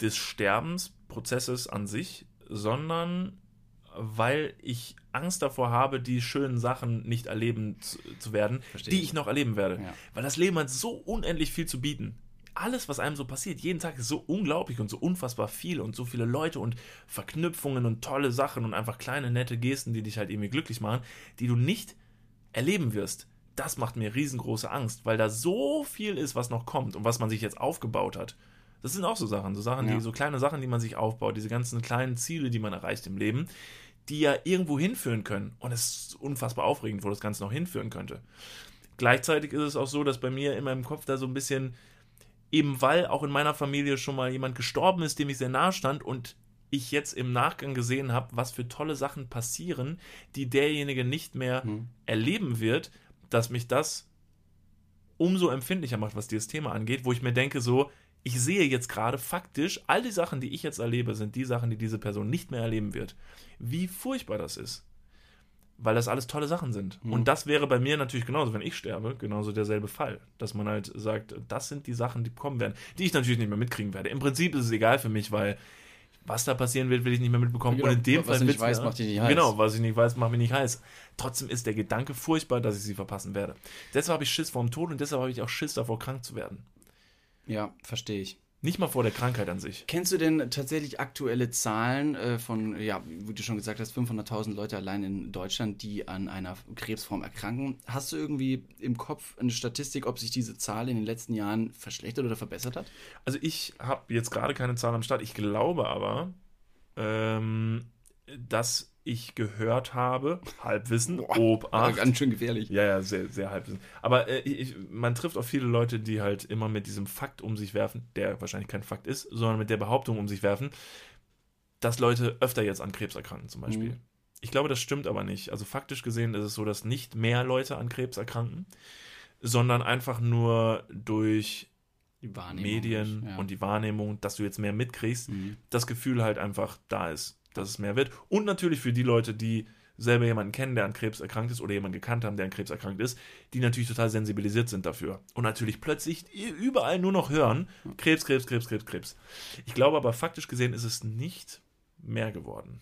A: des Sterbensprozesses an sich, sondern weil ich Angst davor habe, die schönen Sachen nicht erleben zu, zu werden, Verstehe die ich. ich noch erleben werde. Ja. Weil das Leben hat so unendlich viel zu bieten. Alles, was einem so passiert, jeden Tag ist so unglaublich und so unfassbar viel und so viele Leute und Verknüpfungen und tolle Sachen und einfach kleine nette Gesten, die dich halt irgendwie glücklich machen, die du nicht erleben wirst, das macht mir riesengroße Angst, weil da so viel ist, was noch kommt und was man sich jetzt aufgebaut hat. Das sind auch so Sachen, so Sachen, ja. die, so kleine Sachen, die man sich aufbaut, diese ganzen kleinen Ziele, die man erreicht im Leben, die ja irgendwo hinführen können. Und es ist unfassbar aufregend, wo das Ganze noch hinführen könnte. Gleichzeitig ist es auch so, dass bei mir in meinem Kopf da so ein bisschen, eben weil auch in meiner Familie schon mal jemand gestorben ist, dem ich sehr nahe stand und ich jetzt im Nachgang gesehen habe, was für tolle Sachen passieren, die derjenige nicht mehr mhm. erleben wird, dass mich das umso empfindlicher macht, was dieses Thema angeht, wo ich mir denke, so, ich sehe jetzt gerade faktisch, all die Sachen, die ich jetzt erlebe, sind die Sachen, die diese Person nicht mehr erleben wird. Wie furchtbar das ist. Weil das alles tolle Sachen sind. Mhm. Und das wäre bei mir natürlich genauso, wenn ich sterbe, genauso derselbe Fall. Dass man halt sagt, das sind die Sachen, die kommen werden, die ich natürlich nicht mehr mitkriegen werde. Im Prinzip ist es egal für mich, weil was da passieren wird, will ich nicht mehr mitbekommen.
B: Genau,
A: und in dem
B: was Fall. Was ich nicht weiß, macht dich nicht heiß.
A: Genau, was ich nicht weiß, macht mich nicht heiß. Trotzdem ist der Gedanke furchtbar, dass ich sie verpassen werde. Deshalb habe ich Schiss vor dem Tod und deshalb habe ich auch Schiss davor, krank zu werden.
B: Ja, verstehe ich.
A: Nicht mal vor der Krankheit an sich.
B: Kennst du denn tatsächlich aktuelle Zahlen äh, von, ja, wie du schon gesagt hast, 500.000 Leute allein in Deutschland, die an einer Krebsform erkranken? Hast du irgendwie im Kopf eine Statistik, ob sich diese Zahl in den letzten Jahren verschlechtert oder verbessert hat?
A: Also ich habe jetzt gerade keine Zahl am Start. Ich glaube aber, ähm, dass ich gehört habe, Halbwissen,
B: Obacht. Ganz schön gefährlich.
A: Ja, ja, sehr, sehr Halbwissen. Aber äh, ich, man trifft auf viele Leute, die halt immer mit diesem Fakt um sich werfen, der wahrscheinlich kein Fakt ist, sondern mit der Behauptung um sich werfen, dass Leute öfter jetzt an Krebs erkranken, zum Beispiel.
B: Mhm.
A: Ich glaube, das stimmt aber nicht. Also faktisch gesehen ist es so, dass nicht mehr Leute an Krebs erkranken, sondern einfach nur durch. Medien
B: ja.
A: und die Wahrnehmung, dass du jetzt mehr mitkriegst,
B: Mhm.
A: das Gefühl halt einfach da ist, dass es mehr wird. Und natürlich für die Leute, die selber jemanden kennen, der an Krebs erkrankt ist oder jemanden gekannt haben, der an Krebs erkrankt ist, die natürlich total sensibilisiert sind dafür. Und natürlich plötzlich überall nur noch hören, Krebs, Krebs, Krebs, Krebs, Krebs. Ich glaube aber faktisch gesehen ist es nicht mehr geworden.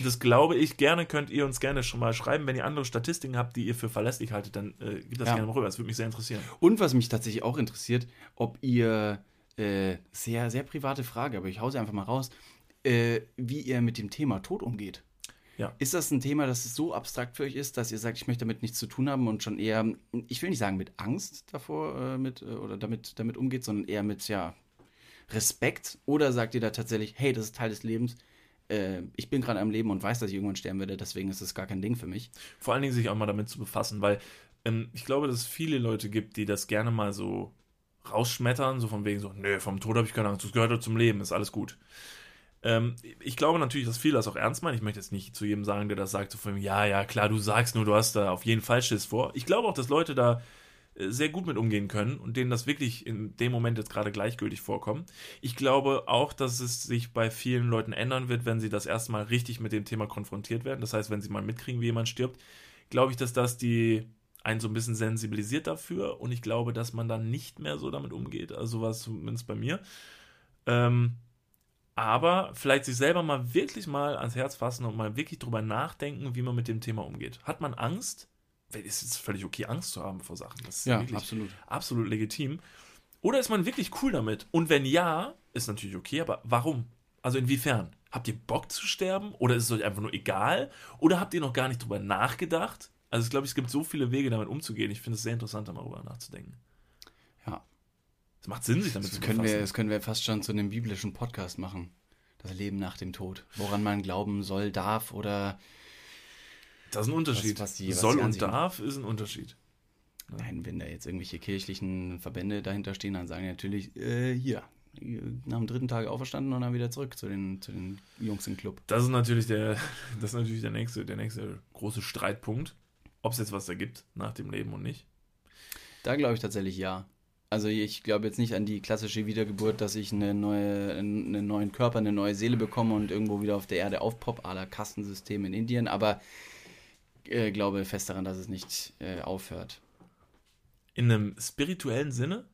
A: Das glaube ich. Gerne könnt ihr uns gerne schon mal schreiben. Wenn ihr andere Statistiken habt, die ihr für verlässlich haltet, dann äh, gebt das
B: Ja.
A: gerne mal rüber. Das würde mich sehr interessieren.
B: Und was mich tatsächlich auch interessiert, ob ihr, äh, sehr, sehr private Frage, aber ich hau sie einfach mal raus, äh, wie ihr mit dem Thema Tod umgeht.
A: Ja.
B: Ist das ein Thema, das so abstrakt für euch ist, dass ihr sagt, ich möchte damit nichts zu tun haben und schon eher, ich will nicht sagen mit Angst davor äh, mit, äh, oder damit, damit umgeht, sondern eher mit, ja, Respekt? Oder sagt ihr da tatsächlich, hey, das ist Teil des Lebens, äh, ich bin gerade am Leben und weiß, dass ich irgendwann sterben werde, deswegen ist das gar kein Ding für mich?
A: Vor allen Dingen sich auch mal damit zu befassen, weil ähm, ich glaube, dass es viele Leute gibt, die das gerne mal so rausschmettern, so von wegen so, nö, vom Tod habe ich keine Angst, das gehört doch zum Leben, ist alles gut. Ähm, ich glaube natürlich, dass viele das auch ernst meinen. Ich möchte jetzt nicht zu jedem sagen, der das sagt, so von, ja, ja, klar, du sagst nur, du hast da auf jeden Fall Schiss vor. Ich glaube auch, dass Leute da äh, sehr gut mit umgehen können und denen das wirklich in dem Moment jetzt gerade gleichgültig vorkommt. Ich glaube auch, dass es sich bei vielen Leuten ändern wird, wenn sie das erste Mal richtig mit dem Thema konfrontiert werden. Das heißt, wenn sie mal mitkriegen, wie jemand stirbt, glaube ich, dass das die einen so ein bisschen sensibilisiert dafür und ich glaube, dass man dann nicht mehr so damit umgeht. Also war es zumindest bei mir. Ähm, aber vielleicht sich selber mal wirklich mal ans Herz fassen und mal wirklich drüber nachdenken, wie man mit dem Thema umgeht. Hat man Angst? Es ist völlig okay, Angst zu haben vor Sachen. Das ist wirklich
B: absolut.
A: absolut legitim. Oder ist man wirklich cool damit? Und wenn ja, ist natürlich okay, aber warum? Also inwiefern? Habt ihr Bock zu sterben? Oder ist es euch einfach nur egal? Oder habt ihr noch gar nicht drüber nachgedacht? Also ich glaube, es gibt so viele Wege, damit umzugehen. Ich finde es sehr interessant, da mal drüber nachzudenken. Es macht Sinn, sich damit
B: Das
A: zu
B: können, wir,
A: befassen.
B: das können wir fast schon zu einem biblischen Podcast machen. Das Leben nach dem Tod. Woran man glauben soll, darf oder.
A: Das ist ein Unterschied.
B: was die- was
A: Soll
B: die
A: und
B: Ansicht-
A: darf ist ein Unterschied.
B: Nein, wenn da jetzt irgendwelche kirchlichen Verbände dahinter stehen, dann sagen die natürlich, äh, hier, nach dem dritten Tag auferstanden und dann wieder zurück zu den, zu den Jungs im Club.
A: Das ist natürlich der, [laughs] das ist natürlich der nächste, der nächste große Streitpunkt, ob es jetzt was da gibt nach dem Leben und nicht.
B: Da glaube ich tatsächlich ja. Also ich glaube jetzt nicht an die klassische Wiedergeburt, dass ich eine neue, einen neuen Körper, eine neue Seele bekomme und irgendwo wieder auf der Erde aufpopp, à la Kastensystem in Indien, aber äh, glaube fest daran, dass es nicht äh, aufhört.
A: In einem spirituellen Sinne?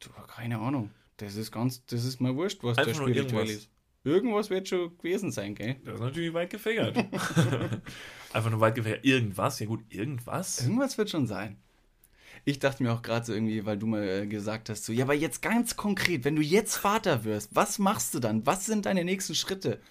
B: Du, keine Ahnung. Das ist ganz, das ist mal wurscht, was
A: Einfach
B: da spirituell
A: irgendwas.
B: ist. Irgendwas wird schon gewesen sein, gell?
A: Das ist natürlich weit gefächert. [laughs] Einfach nur weit gefächert. Irgendwas? Ja gut, irgendwas?
B: Irgendwas wird schon sein. Ich dachte mir auch gerade so irgendwie, weil du mal äh, gesagt hast, so, ja, aber jetzt ganz konkret, wenn du jetzt Vater wirst, was machst du dann? Was sind deine nächsten Schritte?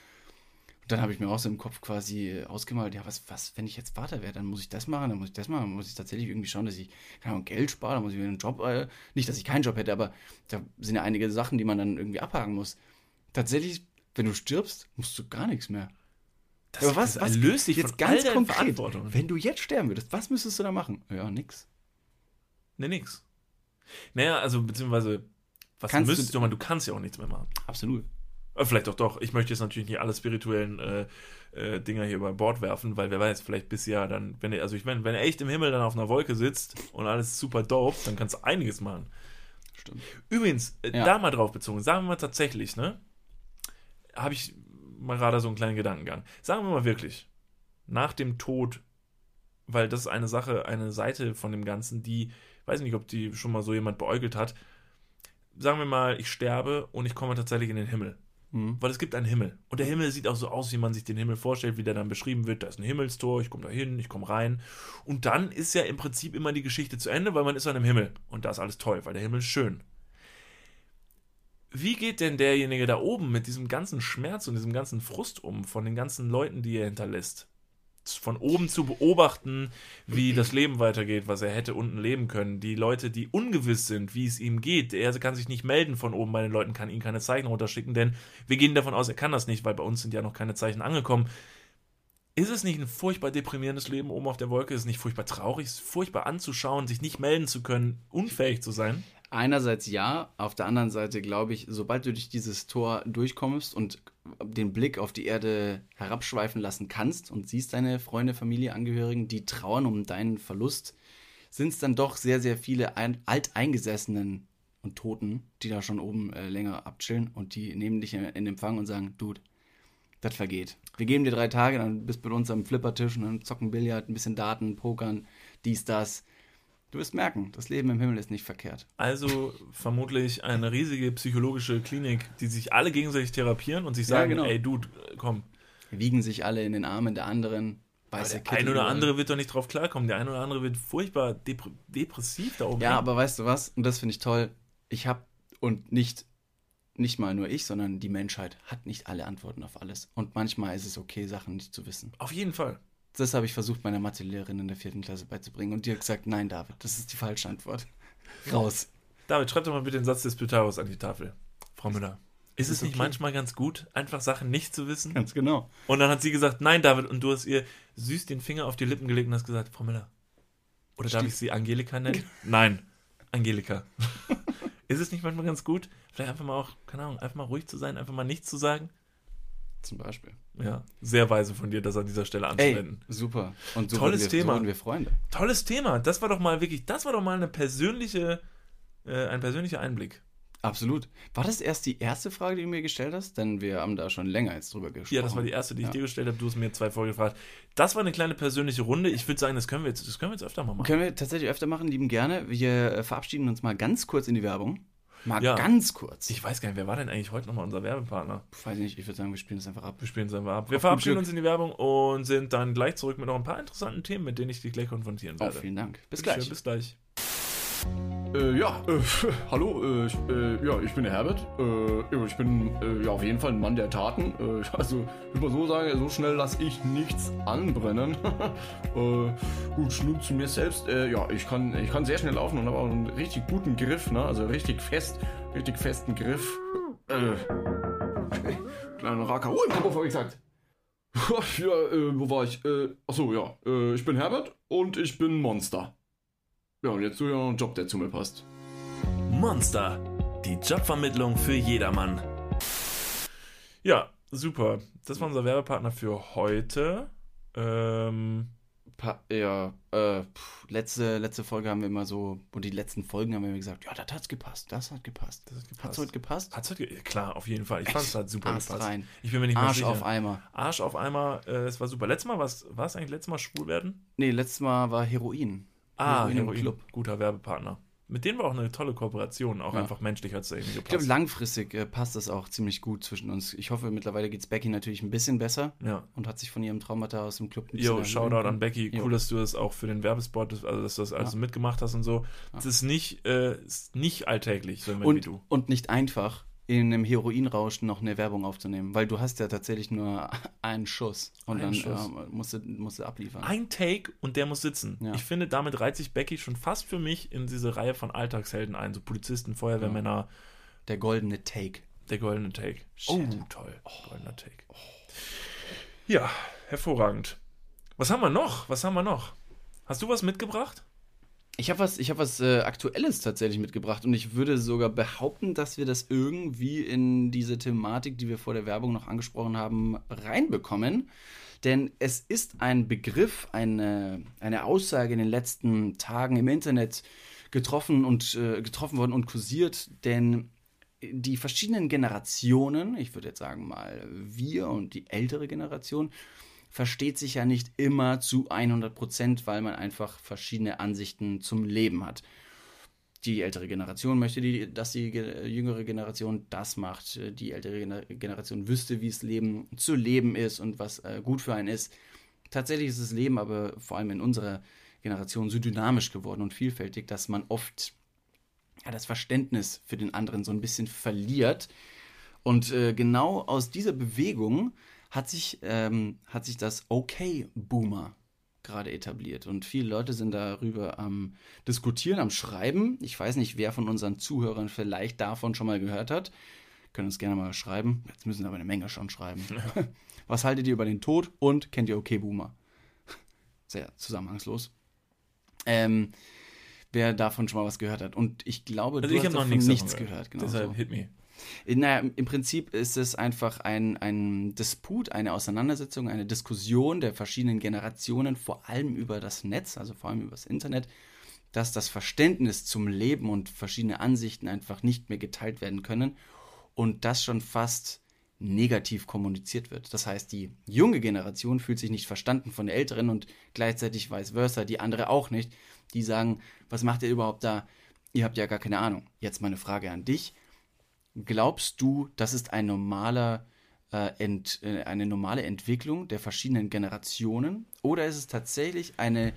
B: Und dann habe ich mir auch so im Kopf quasi äh, ausgemalt, ja, was, was, wenn ich jetzt Vater werde, dann muss ich das machen, dann muss ich das machen, dann muss ich tatsächlich irgendwie schauen, dass ich keine Ahnung, Geld spare, dann muss ich mir einen Job, äh, nicht, dass ich keinen Job hätte, aber da sind ja einige Sachen, die man dann irgendwie abhaken muss. Tatsächlich, wenn du stirbst, musst du gar nichts mehr.
A: Das,
B: aber was, was
A: löst dich
B: jetzt ganz konkret, wenn du jetzt sterben würdest, was müsstest du da machen? Ja, nix.
A: Nee, nix. Naja, also beziehungsweise, was
B: Kannst du-
A: müsstest du, machen? du kannst ja auch nichts mehr machen.
B: Absolut.
A: Äh, Vielleicht auch doch. Ich möchte jetzt natürlich nicht alle spirituellen äh, äh, Dinger hier über Bord werfen, weil wer weiß, vielleicht bis ja dann, wenn er, also ich meine, wenn er echt im Himmel dann auf einer Wolke sitzt und alles super dope, dann kannst du einiges machen.
B: Stimmt.
A: Übrigens, äh,
B: Ja.
A: da mal drauf bezogen, sagen wir mal tatsächlich, ne? Habe ich mal gerade so einen kleinen Gedankengang. Sagen wir mal wirklich, nach dem Tod, weil das ist eine Sache, eine Seite von dem Ganzen, die, weiß nicht, ob die schon mal so jemand beäugelt hat. Sagen wir mal, ich sterbe und ich komme tatsächlich in den Himmel.
B: Mhm.
A: Weil es gibt einen Himmel. Und der Himmel sieht auch so aus, wie man sich den Himmel vorstellt, wie der dann beschrieben wird. Da ist ein Himmelstor, ich komme da hin, ich komme rein. Und dann ist ja im Prinzip immer die Geschichte zu Ende, weil man ist dann im Himmel. Und da ist alles toll, weil der Himmel ist schön. Wie geht denn derjenige da oben mit diesem ganzen Schmerz und diesem ganzen Frust um, von den ganzen Leuten, die er hinterlässt? Von oben zu beobachten, wie das Leben weitergeht, was er hätte unten leben können. Die Leute, die ungewiss sind, wie es ihm geht. Er kann sich nicht melden von oben bei den Leuten, kann ihnen keine Zeichen runterschicken, denn wir gehen davon aus, er kann das nicht, weil bei uns sind ja noch keine Zeichen angekommen. Ist es nicht ein furchtbar deprimierendes Leben oben auf der Wolke? Ist es nicht furchtbar traurig? Ist es furchtbar anzuschauen, sich nicht melden zu können, unfähig zu sein?
B: Einerseits ja, auf der anderen Seite glaube ich, sobald du durch dieses Tor durchkommst und den Blick auf die Erde herabschweifen lassen kannst und siehst deine Freunde, Familie, Angehörigen, die trauern um deinen Verlust, sind es dann doch sehr, sehr viele ein, alteingesessenen und Toten, die da schon oben äh, länger abchillen und die nehmen dich in, in Empfang und sagen, Dude, das vergeht. Wir geben dir drei Tage, dann bist du bei uns am Flippertisch und dann zocken Billard, ein bisschen Daten, Pokern, dies, das. Du wirst merken, das Leben im Himmel ist nicht verkehrt.
A: Also vermutlich eine riesige psychologische Klinik, die sich alle gegenseitig therapieren und sich sagen,
B: genau.
A: ey Dude, komm.
B: Wiegen sich alle in den Armen der anderen. Weiße
A: der ein oder andere wird doch nicht drauf klarkommen. Der ein oder andere wird furchtbar depr depressiv da oben.
B: Ja,
A: hin.
B: aber weißt du was? Und das finde ich toll. Ich habe und nicht nicht mal nur ich, sondern die Menschheit hat nicht alle Antworten auf alles. Und manchmal ist es okay, Sachen nicht zu wissen.
A: Auf jeden Fall.
B: Das habe ich versucht, meiner Mathelehrerin in der vierten Klasse beizubringen. Und die hat gesagt, nein, David, das ist die falsche Antwort. [laughs] Raus.
A: David, schreib doch mal bitte den Satz des Pythagoras an die Tafel. Frau Müller. Ist, es
B: ist
A: nicht
B: okay.
A: manchmal ganz gut, einfach Sachen nicht zu wissen?
B: Ganz genau.
A: Und dann hat sie gesagt, nein, David, und du hast ihr süß den Finger auf die Lippen gelegt und hast gesagt, Frau Müller. Oder darf
B: Stimmt.
A: ich sie Angelika nennen? [laughs] nein, Angelika. [laughs] ist es nicht manchmal ganz gut, vielleicht einfach mal auch, keine Ahnung, einfach mal ruhig zu sein, einfach mal nichts zu sagen?
B: Zum Beispiel.
A: Ja, sehr weise von dir, das an dieser Stelle
B: Ey,
A: anzuwenden.
B: super. Und so
A: Tolles
B: wir,
A: Thema.
B: So wir Freunde.
A: Tolles Thema. Das war doch mal wirklich, das war doch mal eine persönliche, äh, ein persönlicher Einblick.
B: Absolut. War das erst die erste Frage, die du mir gestellt hast? Denn wir haben da schon länger jetzt drüber gesprochen.
A: Ja, das war die erste, die ich
B: Ja.
A: dir gestellt habe. Du hast mir zwei vorgefragt. Das war eine kleine persönliche Runde. Ich würde sagen, das können wir jetzt, das können wir jetzt öfter mal machen.
B: Können wir tatsächlich öfter machen, lieben gerne. Wir verabschieden uns mal ganz kurz in die Werbung. Mal
A: Ja.
B: ganz kurz.
A: Ich weiß gar nicht, wer war denn eigentlich heute nochmal unser Werbepartner?
B: weiß nicht, ich würde sagen, wir spielen das einfach ab.
A: Wir spielen es einfach ab. Wir
B: Auf
A: verabschieden uns in die Werbung und sind dann gleich zurück mit noch ein paar interessanten Themen, mit denen ich dich gleich konfrontieren
B: Oh,
A: werde.
B: vielen Dank. Bis
A: Bitteschön,
B: gleich.
A: Bis gleich.
C: Äh, ja, äh, [laughs] hallo, äh, ich, äh, ja, ich bin der Herbert. Äh, ich bin äh, ja auf jeden Fall ein Mann der Taten. [laughs] Also, ich würde mal so sagen, so schnell lasse ich nichts anbrennen. [laughs] gut, nun zu mir selbst. Ja, ich kann, ich kann sehr schnell laufen und habe auch einen richtig guten Griff, ne? Also richtig fest, richtig festen Griff. Kleiner Racker. Oh, im Kopf habe ich gesagt. ja, wo war ich? Äh, achso, ja. Ich bin Herbert und ich bin Monster. Ja, und jetzt so ja noch ein Job, der zu mir passt.
A: Monster. Die Jobvermittlung für jedermann. Ja, super. Das war unser Werbepartner für heute. Ähm,
B: Pa ja, äh, pff, letzte, letzte Folge haben wir immer so, und die letzten Folgen haben wir immer gesagt, ja, das hat's gepasst, das hat gepasst.
A: das hat gepasst.
B: Hat's heute gepasst?
A: Hat's heute ge Klar, auf jeden Fall. Ich fand es halt super
B: Arsch
A: gepasst.
B: rein.
A: Ich bin mir nicht mehr
B: Arsch
A: sicher.
B: auf Eimer.
A: Arsch auf einmal, äh, es war super. Letztes Mal, was war es eigentlich letztes Mal schwul werden?
B: Nee, letztes Mal war Heroin.
A: Ah,
B: Heroin
A: Heroin,
B: Club.
A: guter Werbepartner. Mit denen war auch eine tolle Kooperation, auch
B: Ja.
A: einfach menschlich hat es irgendwie
B: Ich glaube,
A: gepasst.
B: langfristig äh, passt das auch ziemlich gut zwischen uns. Ich hoffe, mittlerweile geht's Becky natürlich ein bisschen besser
A: ja.
B: und hat sich von ihrem Traumata aus dem Club ein bisschen
A: Jo, Shoutout an. Becky.
B: Jo.
A: Cool, dass du das auch für den Werbespot, also dass du das alles
B: Ja.
A: mitgemacht hast und so. Das ist nicht, äh, ist nicht alltäglich, so jemand wie
B: Und,
A: du.
B: und nicht einfach, in einem Heroinrausch noch eine Werbung aufzunehmen, weil du hast ja tatsächlich nur einen Schuss und
A: Einen
B: dann
A: Schuss.
B: äh, musst, du, musst du abliefern.
A: Ein Take und der muss sitzen.
B: Ja.
A: Ich finde, damit reiht sich Becky schon fast für mich in diese Reihe von Alltagshelden ein. So Polizisten, Feuerwehrmänner,
B: Der goldene Take.
A: der goldene Take.
B: Shit.
A: Oh, toll. Goldener Take. Ja, hervorragend. Was haben wir noch? Was haben wir noch? Hast du was mitgebracht?
B: Ich habe was, ich hab was äh, Aktuelles tatsächlich mitgebracht und ich würde sogar behaupten, dass wir das irgendwie in diese Thematik, die wir vor der Werbung noch angesprochen haben, reinbekommen. Denn es ist ein Begriff, eine, eine Aussage in den letzten Tagen im Internet getroffen und äh, getroffen worden und kursiert, denn die verschiedenen Generationen, ich würde jetzt sagen mal wir und die ältere Generation, versteht sich ja nicht immer zu 100 Prozent, weil man einfach verschiedene Ansichten zum Leben hat. Die ältere Generation möchte, die, dass die ge- jüngere Generation das macht. Die ältere Gener- Generation wüsste, wie es Leben zu leben ist und was äh, gut für einen ist. Tatsächlich ist das Leben aber vor allem in unserer Generation so dynamisch geworden und vielfältig, dass man oft ja, das Verständnis für den anderen so ein bisschen verliert. Und äh, genau aus dieser Bewegung hat sich, ähm, hat sich das Okay-Boomer gerade etabliert. Und viele Leute sind darüber am Diskutieren, am Schreiben. Ich weiß nicht, wer von unseren Zuhörern vielleicht davon schon mal gehört hat. Können uns gerne mal schreiben. Jetzt müssen aber eine Menge schon schreiben. [laughs] Was haltet ihr über den Tod und kennt ihr Okay-Boomer? [laughs] Sehr zusammenhangslos. Ähm, wer davon schon mal was gehört hat. Und ich glaube,
A: Also
B: du
A: ich
B: hast
A: habe noch
B: davon
A: nichts,
B: nichts
A: davon
B: gehört. Genau
A: Deshalb
B: so.
A: hit me.
B: Naja, im Prinzip ist es einfach ein, ein Disput, eine Auseinandersetzung, eine Diskussion der verschiedenen Generationen, vor allem über das Netz, also vor allem über das Internet, dass das Verständnis zum Leben und verschiedene Ansichten einfach nicht mehr geteilt werden können und das schon fast negativ kommuniziert wird. Das heißt, die junge Generation fühlt sich nicht verstanden von der älteren und gleichzeitig vice versa, die andere auch nicht. Die sagen, was macht ihr überhaupt da? Ihr habt ja gar keine Ahnung. Jetzt meine Frage an dich. Glaubst du, das ist ein normaler, äh, ent, äh, eine normale Entwicklung der verschiedenen Generationen? Oder ist es tatsächlich eine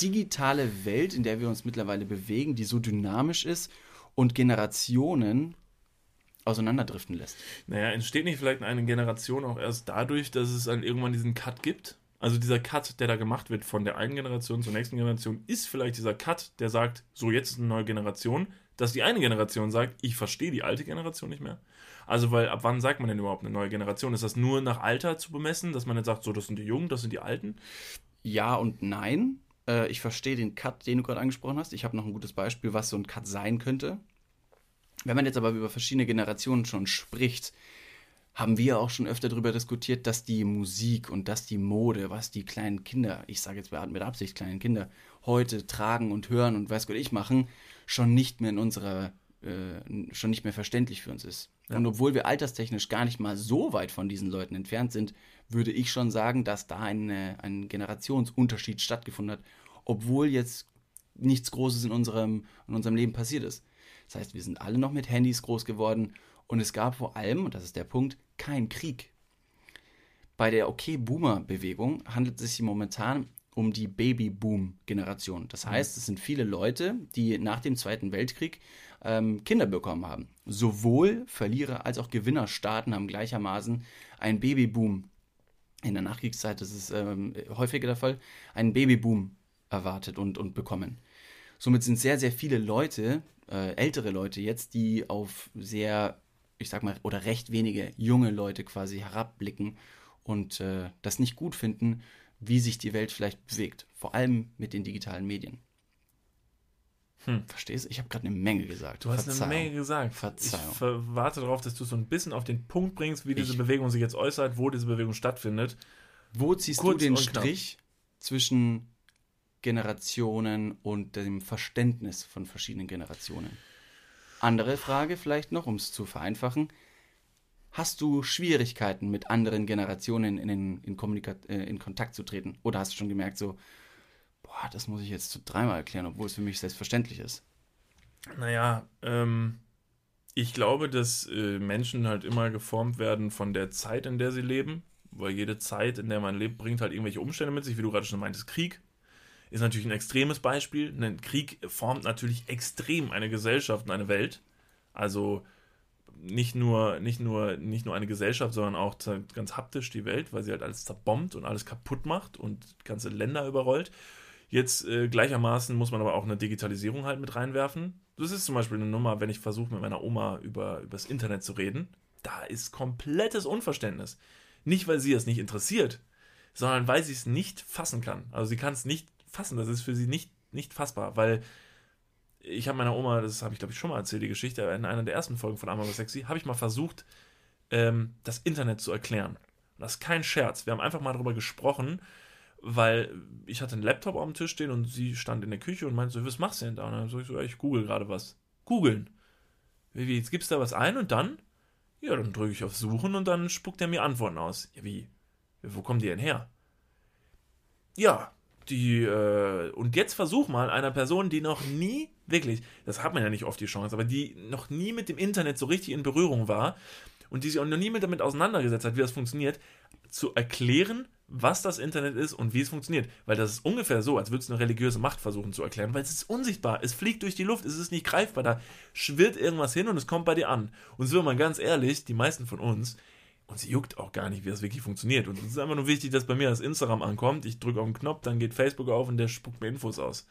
B: digitale Welt, in der wir uns mittlerweile bewegen, die so dynamisch ist und Generationen auseinanderdriften lässt.
A: Naja, entsteht nicht vielleicht eine Generation auch erst dadurch, dass es dann irgendwann diesen Cut gibt? Also dieser Cut, der da gemacht wird von der einen Generation zur nächsten Generation, ist vielleicht dieser Cut, der sagt, so jetzt ist eine neue Generation, dass die eine Generation sagt, ich verstehe die alte Generation nicht mehr. Also, weil ab wann sagt man denn überhaupt eine neue Generation? Ist das nur nach Alter zu bemessen, dass man jetzt sagt, so, das sind die Jungen, das sind die Alten?
B: Ja und nein. Äh, ich verstehe den Cut, den du gerade angesprochen hast. Ich habe noch ein gutes Beispiel, was so ein Cut sein könnte. Wenn man jetzt aber über verschiedene Generationen schon spricht, haben wir auch schon öfter darüber diskutiert, dass die Musik und dass die Mode, was die kleinen Kinder, ich sage jetzt mit Absicht kleinen Kinder, heute tragen und hören und weiß Gott ich machen, schon nicht mehr in unserer, äh, schon nicht mehr verständlich für uns ist. Ja. Und obwohl wir alterstechnisch gar nicht mal so weit von diesen Leuten entfernt sind, würde ich schon sagen, dass da eine, ein Generationsunterschied stattgefunden hat, obwohl jetzt nichts Großes in unserem, in unserem Leben passiert ist. Das heißt, wir sind alle noch mit Handys groß geworden und es gab vor allem, und das ist der Punkt, keinen Krieg. Bei der Okay-Boomer-Bewegung handelt es sich momentan um die Baby-Boom-Generation. Das mhm. heißt, es sind viele Leute, die nach dem Zweiten Weltkrieg ähm, Kinder bekommen haben. Sowohl Verlierer als auch Gewinnerstaaten haben gleichermaßen einen Babyboom. In der Nachkriegszeit ist es ähm, häufiger der Fall, einen Babyboom erwartet und, und bekommen. Somit sind sehr, sehr viele Leute, äh, ältere Leute jetzt, die auf sehr, ich sag mal, oder recht wenige junge Leute quasi herabblicken und äh, das nicht gut finden, wie sich die Welt vielleicht bewegt. Vor allem mit den digitalen Medien. Hm. Verstehst du? Ich habe gerade eine Menge gesagt.
A: Du hast Verzeihung. eine Menge gesagt. Verzeihung. Ich warte darauf, dass du so ein bisschen auf den Punkt bringst, wie diese ich. Bewegung sich jetzt äußert, wo diese Bewegung stattfindet.
B: Wo ziehst Kurz du den Strich knapp. zwischen Generationen und dem Verständnis von verschiedenen Generationen. Andere Frage vielleicht noch, um es zu vereinfachen. Hast du Schwierigkeiten mit anderen Generationen in, in, in, äh, in Kontakt zu treten? Oder hast du schon gemerkt, so, boah, das muss ich jetzt dreimal erklären, obwohl es für mich selbstverständlich ist?
A: Naja, ähm, ich glaube, dass äh, Menschen halt immer geformt werden von der Zeit, in der sie leben. Weil jede Zeit, in der man lebt, bringt halt irgendwelche Umstände mit sich, wie du gerade schon meintest, Krieg, ist natürlich ein extremes Beispiel. Ein Krieg formt natürlich extrem eine Gesellschaft und eine Welt. Also nicht nur, nicht nur, nicht nur eine Gesellschaft, sondern auch ganz haptisch die Welt, weil sie halt alles zerbombt und alles kaputt macht und ganze Länder überrollt. Jetzt äh, gleichermaßen muss man aber auch eine Digitalisierung halt mit reinwerfen. Das ist zum Beispiel eine Nummer, wenn ich versuche, mit meiner Oma über, das Internet zu reden. Da ist komplettes Unverständnis. Nicht, weil sie es nicht interessiert, sondern weil sie es nicht fassen kann. Also sie kann es nicht fassen. Das ist für sie nicht, nicht fassbar, weil ich habe meiner Oma, das habe ich glaube ich schon mal erzählt, die Geschichte, in einer der ersten Folgen von Amber Sexy, habe ich mal versucht, ähm, das Internet zu erklären. Und das ist kein Scherz. Wir haben einfach mal darüber gesprochen, weil ich hatte einen Laptop auf dem Tisch stehen und sie stand in der Küche und meinte so, was machst du denn da? Und dann so, ich so, ja, ich google gerade was. Googeln. Wie, jetzt gibst du da was ein und dann? Ja, dann drücke ich auf Suchen und dann spuckt er mir Antworten aus. Ja, wie? Wo kommen die denn her? Ja, die, äh, und jetzt versuch mal einer Person, die noch nie, wirklich, das hat man ja nicht oft die Chance, aber die noch nie mit dem Internet so richtig in Berührung war und die sich auch noch nie mit damit auseinandergesetzt hat, wie das funktioniert, zu erklären, was das Internet ist und wie es funktioniert. Weil das ist ungefähr so, als würdest du eine religiöse Macht versuchen zu erklären, weil es ist unsichtbar, es fliegt durch die Luft, es ist nicht greifbar, da schwirrt irgendwas hin und es kommt bei dir an. Und so mal ganz ehrlich, die meisten von uns, uns juckt auch gar nicht, wie das wirklich funktioniert. Und es ist einfach nur wichtig, dass bei mir das Instagram ankommt. Ich drücke auf den Knopf, dann geht Facebook auf und der spuckt mir Infos aus.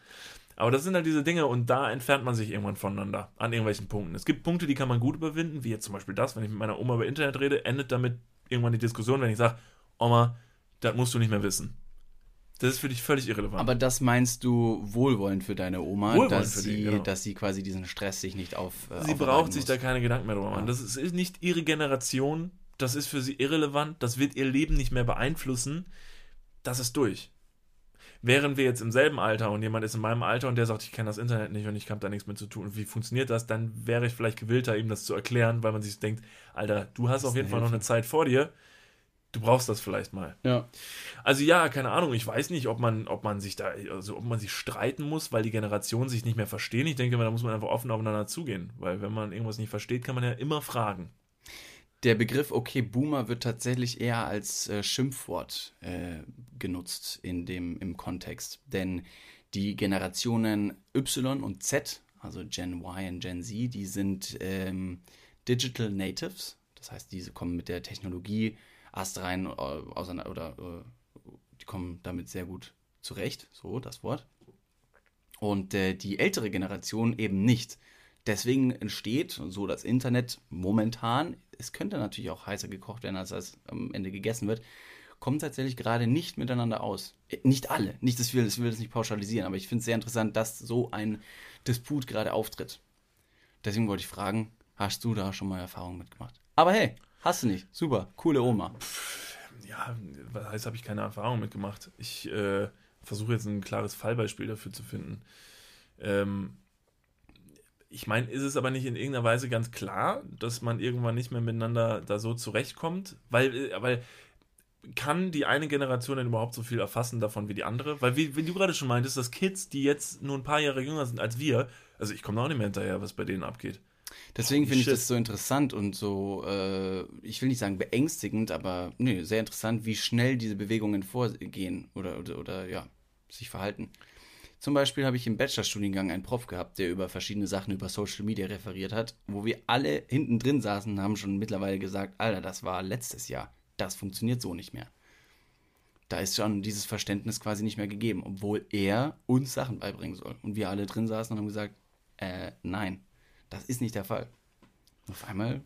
A: Aber das sind halt diese Dinge und da entfernt man sich irgendwann voneinander an irgendwelchen Punkten. Es gibt Punkte, die kann man gut überwinden, wie jetzt zum Beispiel das, wenn ich mit meiner Oma über Internet rede, endet damit irgendwann die Diskussion, wenn ich sage, Oma, das musst du nicht mehr wissen. Das ist für dich völlig irrelevant.
B: Aber das meinst du wohlwollend für deine Oma,
A: Wohlwollend
B: dass,
A: für die,
B: sie,
A: genau.
B: dass sie quasi diesen Stress sich nicht auf. Äh,
A: sie braucht sich
B: muss.
A: da keine Gedanken mehr drüber machen.
B: Ja.
A: Das ist nicht ihre Generation, das ist für sie irrelevant, das wird ihr Leben nicht mehr beeinflussen. Das ist durch. Wären wir jetzt im selben Alter und jemand ist in meinem Alter und der sagt, ich kenne das Internet nicht und ich habe da nichts mit zu tun, wie funktioniert das, dann wäre ich vielleicht gewillter, ihm das zu erklären, weil man sich denkt, Alter, du hast auf jeden Fall noch eine Zeit vor dir, du brauchst das vielleicht mal.
B: Ja.
A: Also ja, keine Ahnung, ich weiß nicht, ob man, ob man sich da, also ob man sich streiten muss, weil die Generationen sich nicht mehr verstehen. Ich denke, da muss man einfach offen aufeinander zugehen, weil wenn man irgendwas nicht versteht, kann man ja immer fragen.
B: Der Begriff okay Boomer wird tatsächlich eher als äh, Schimpfwort äh, genutzt in dem, im Kontext. Denn die Generationen Y und Z, also Gen Y und Gen Z, die sind ähm, Digital Natives. Das heißt, diese kommen mit der Technologie astrein äh, auseinander oder äh, die kommen damit sehr gut zurecht. So, das Wort. Und äh, die ältere Generation eben nicht. Deswegen entsteht so das Internet momentan, es könnte natürlich auch heißer gekocht werden, als es am Ende gegessen wird, kommen tatsächlich gerade nicht miteinander aus. Äh, Nicht alle, nicht, dass wir, ich will das nicht pauschalisieren, aber ich finde es sehr interessant, dass so ein Disput gerade auftritt. Deswegen wollte ich fragen, hast du da schon mal Erfahrungen mitgemacht? Aber hey, hast du nicht. Super, coole Oma.
A: Ja, was heißt, habe ich keine Erfahrung mitgemacht. Ich äh, versuche jetzt ein klares Fallbeispiel dafür zu finden. Ähm, ich meine, ist es aber nicht in irgendeiner Weise ganz klar, dass man irgendwann nicht mehr miteinander da so zurechtkommt? Weil, äh, weil kann die eine Generation denn überhaupt so viel erfassen davon wie die andere? Weil, wie, wie du gerade schon meintest, dass Kids, die jetzt nur ein paar Jahre jünger sind als wir, also ich komme da auch nicht mehr hinterher, was bei denen abgeht.
B: Deswegen finde ich das so interessant und so, äh, ich will nicht sagen beängstigend, aber nee, sehr interessant, wie schnell diese Bewegungen vorgehen oder, oder, oder ja, sich verhalten. Zum Beispiel habe ich im Bachelorstudiengang einen Prof gehabt, der über verschiedene Sachen über Social Media referiert hat, wo wir alle hinten drin saßen und haben schon mittlerweile gesagt, Alter, das war letztes Jahr. Das funktioniert so nicht mehr. Da ist schon dieses Verständnis quasi nicht mehr gegeben, obwohl er uns Sachen beibringen soll. Und wir alle drin saßen und haben gesagt, äh, nein, das ist nicht der Fall. Auf einmal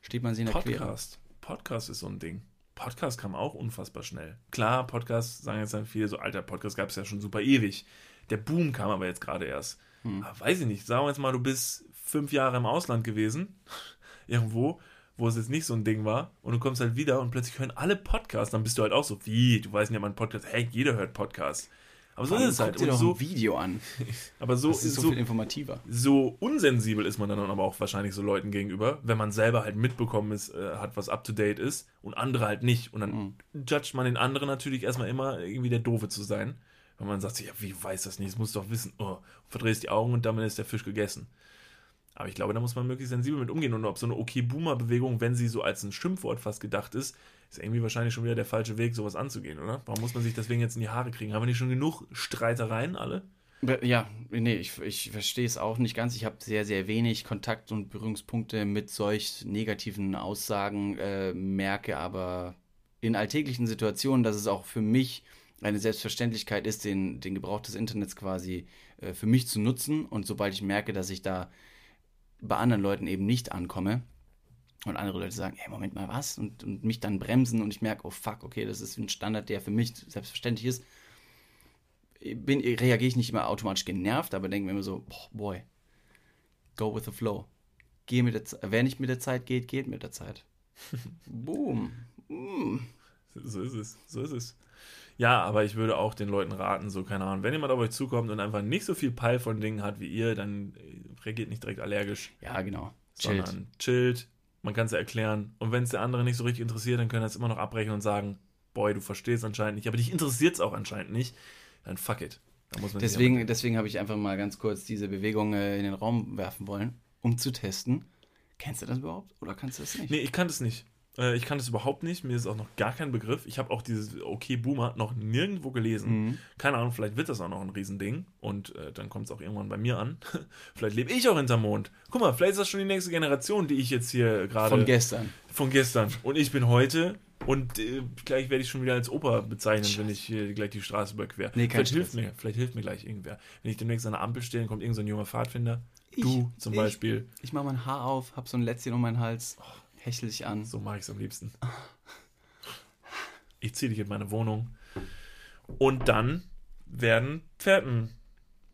B: steht man sich in der Quere.
A: Podcast. Podcast ist so ein Ding. Podcast kam auch unfassbar schnell. Klar, Podcast sagen jetzt dann viele so, alter, Podcast gab es ja schon super ewig. Der Boom kam aber jetzt gerade erst.
B: Hm.
A: Aber weiß ich nicht, sagen wir jetzt mal, du bist fünf Jahre im Ausland gewesen, [laughs] irgendwo, wo es jetzt nicht so ein Ding war, und du kommst halt wieder und plötzlich hören alle Podcasts, dann bist du halt auch so, wie, du weißt nicht, ob man Podcast, hey, jeder hört Podcasts. Aber so
B: Warum
A: ist es halt.
B: dir
A: Und
B: doch
A: so,
B: ein Video an. [laughs]
A: aber so,
B: Das ist so,
A: so,
B: viel informativer.
A: so unsensibel ist man dann aber auch wahrscheinlich so Leuten gegenüber, wenn man selber halt mitbekommen ist, äh, hat, was up to date ist und andere halt nicht. Und dann
B: Mhm.
A: judgt man den anderen natürlich erstmal immer irgendwie der Doofe zu sein. Wenn man sagt, sich, ja, wie weiß das nicht, das musst du doch wissen. Oh, verdrehst die Augen und damit ist der Fisch gegessen. Aber ich glaube, da muss man möglichst sensibel mit umgehen. Und ob so eine Okay-Boomer-Bewegung, wenn sie so als ein Schimpfwort fast gedacht ist, ist irgendwie wahrscheinlich schon wieder der falsche Weg, sowas anzugehen, oder? Warum muss man sich deswegen jetzt in die Haare kriegen? Haben wir nicht schon genug Streitereien alle?
B: Ja, nee, ich, ich verstehe es auch nicht ganz. Ich habe sehr, sehr wenig Kontakt und Berührungspunkte mit solch negativen Aussagen, äh, merke aber in alltäglichen Situationen, dass es auch für mich eine Selbstverständlichkeit ist, den, den Gebrauch des Internets quasi äh, für mich zu nutzen. Und sobald ich merke, dass ich da bei anderen Leuten eben nicht ankomme und andere Leute sagen, hey, Moment mal, was? Und, und mich dann bremsen und ich merke, oh fuck, okay, das ist ein Standard, der für mich selbstverständlich ist, bin, reagiere ich nicht immer automatisch genervt, aber denke mir immer so, boah, boy, go with the flow. Geh mit der Wer nicht mit der Zeit geht, geht mit der Zeit. [laughs] Boom. Mm.
A: So ist es, so ist es. Ja, aber ich würde auch den Leuten raten, so, keine Ahnung, wenn jemand auf euch zukommt und einfach nicht so viel Peil von Dingen hat wie ihr, dann äh, reagiert nicht direkt allergisch,
B: Ja, genau. Chillt.
A: sondern chillt, man kann es ja erklären. Und wenn es der andere nicht so richtig interessiert, dann können er es immer noch abbrechen und sagen, boy, du verstehst anscheinend nicht, aber dich interessiert es auch anscheinend nicht, dann fuck it. Da muss man sich
B: Deswegen, deswegen habe ich einfach mal ganz kurz diese Bewegung äh, in den Raum werfen wollen, um zu testen. Kennst du das überhaupt oder kannst du das nicht?
A: Nee, ich kann das nicht. Äh, Ich kann das überhaupt nicht. Mir ist auch noch gar kein Begriff. Ich habe auch dieses Okay Boomer noch nirgendwo gelesen.
B: Mhm.
A: Keine Ahnung, vielleicht wird das auch noch ein Riesending. Und äh, dann kommt es auch irgendwann bei mir an. [laughs] vielleicht lebe ich auch hinterm Mond. Guck mal, vielleicht ist das schon die nächste Generation, die ich jetzt hier gerade.
B: Von gestern.
A: von gestern. Und ich bin heute. Und äh, gleich werde ich schon wieder als Opa bezeichnen, wenn ich hier gleich die Straße überquere.
B: Nee,
A: vielleicht hilft
B: Stress.
A: mir, vielleicht hilft mir gleich irgendwer. Wenn ich demnächst an der Ampel stehe, dann kommt irgend so ein junger Pfadfinder.
B: Ich,
A: du zum
B: ich.
A: Beispiel.
B: Ich mache mein Haar auf, hab so ein Lätzchen um meinen Hals, hechel dich an.
A: So mag ich es am liebsten. Ich ziehe dich in meine Wohnung Und dann werden Pferden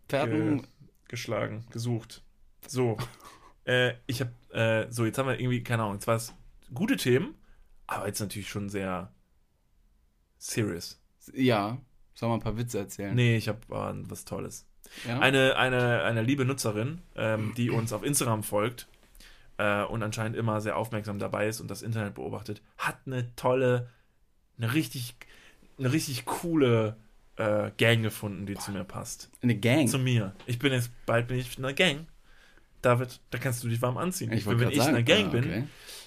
B: Pferden,
A: ge geschlagen, gesucht. So. [laughs] äh, ich habe, äh, so, jetzt haben wir irgendwie, keine Ahnung, jetzt war es gute Themen, aber jetzt natürlich schon sehr serious.
B: ja, soll mal ein paar Witze erzählen?
A: Nee, ich habe äh, was Tolles.
B: Ja?
A: Eine, eine, eine liebe Nutzerin, ähm, die uns auf Instagram folgt äh, und anscheinend immer sehr aufmerksam dabei ist und das Internet beobachtet, hat eine tolle, eine richtig, eine richtig coole äh, Gang gefunden, die zu mir passt.
B: Eine Gang.
A: Zu mir. Ich bin jetzt, bald bin ich in einer Gang. David, da kannst du dich warm anziehen.
B: ich
A: wenn ich in
B: sagen.
A: einer Gang
B: ah,
A: bin,
B: okay.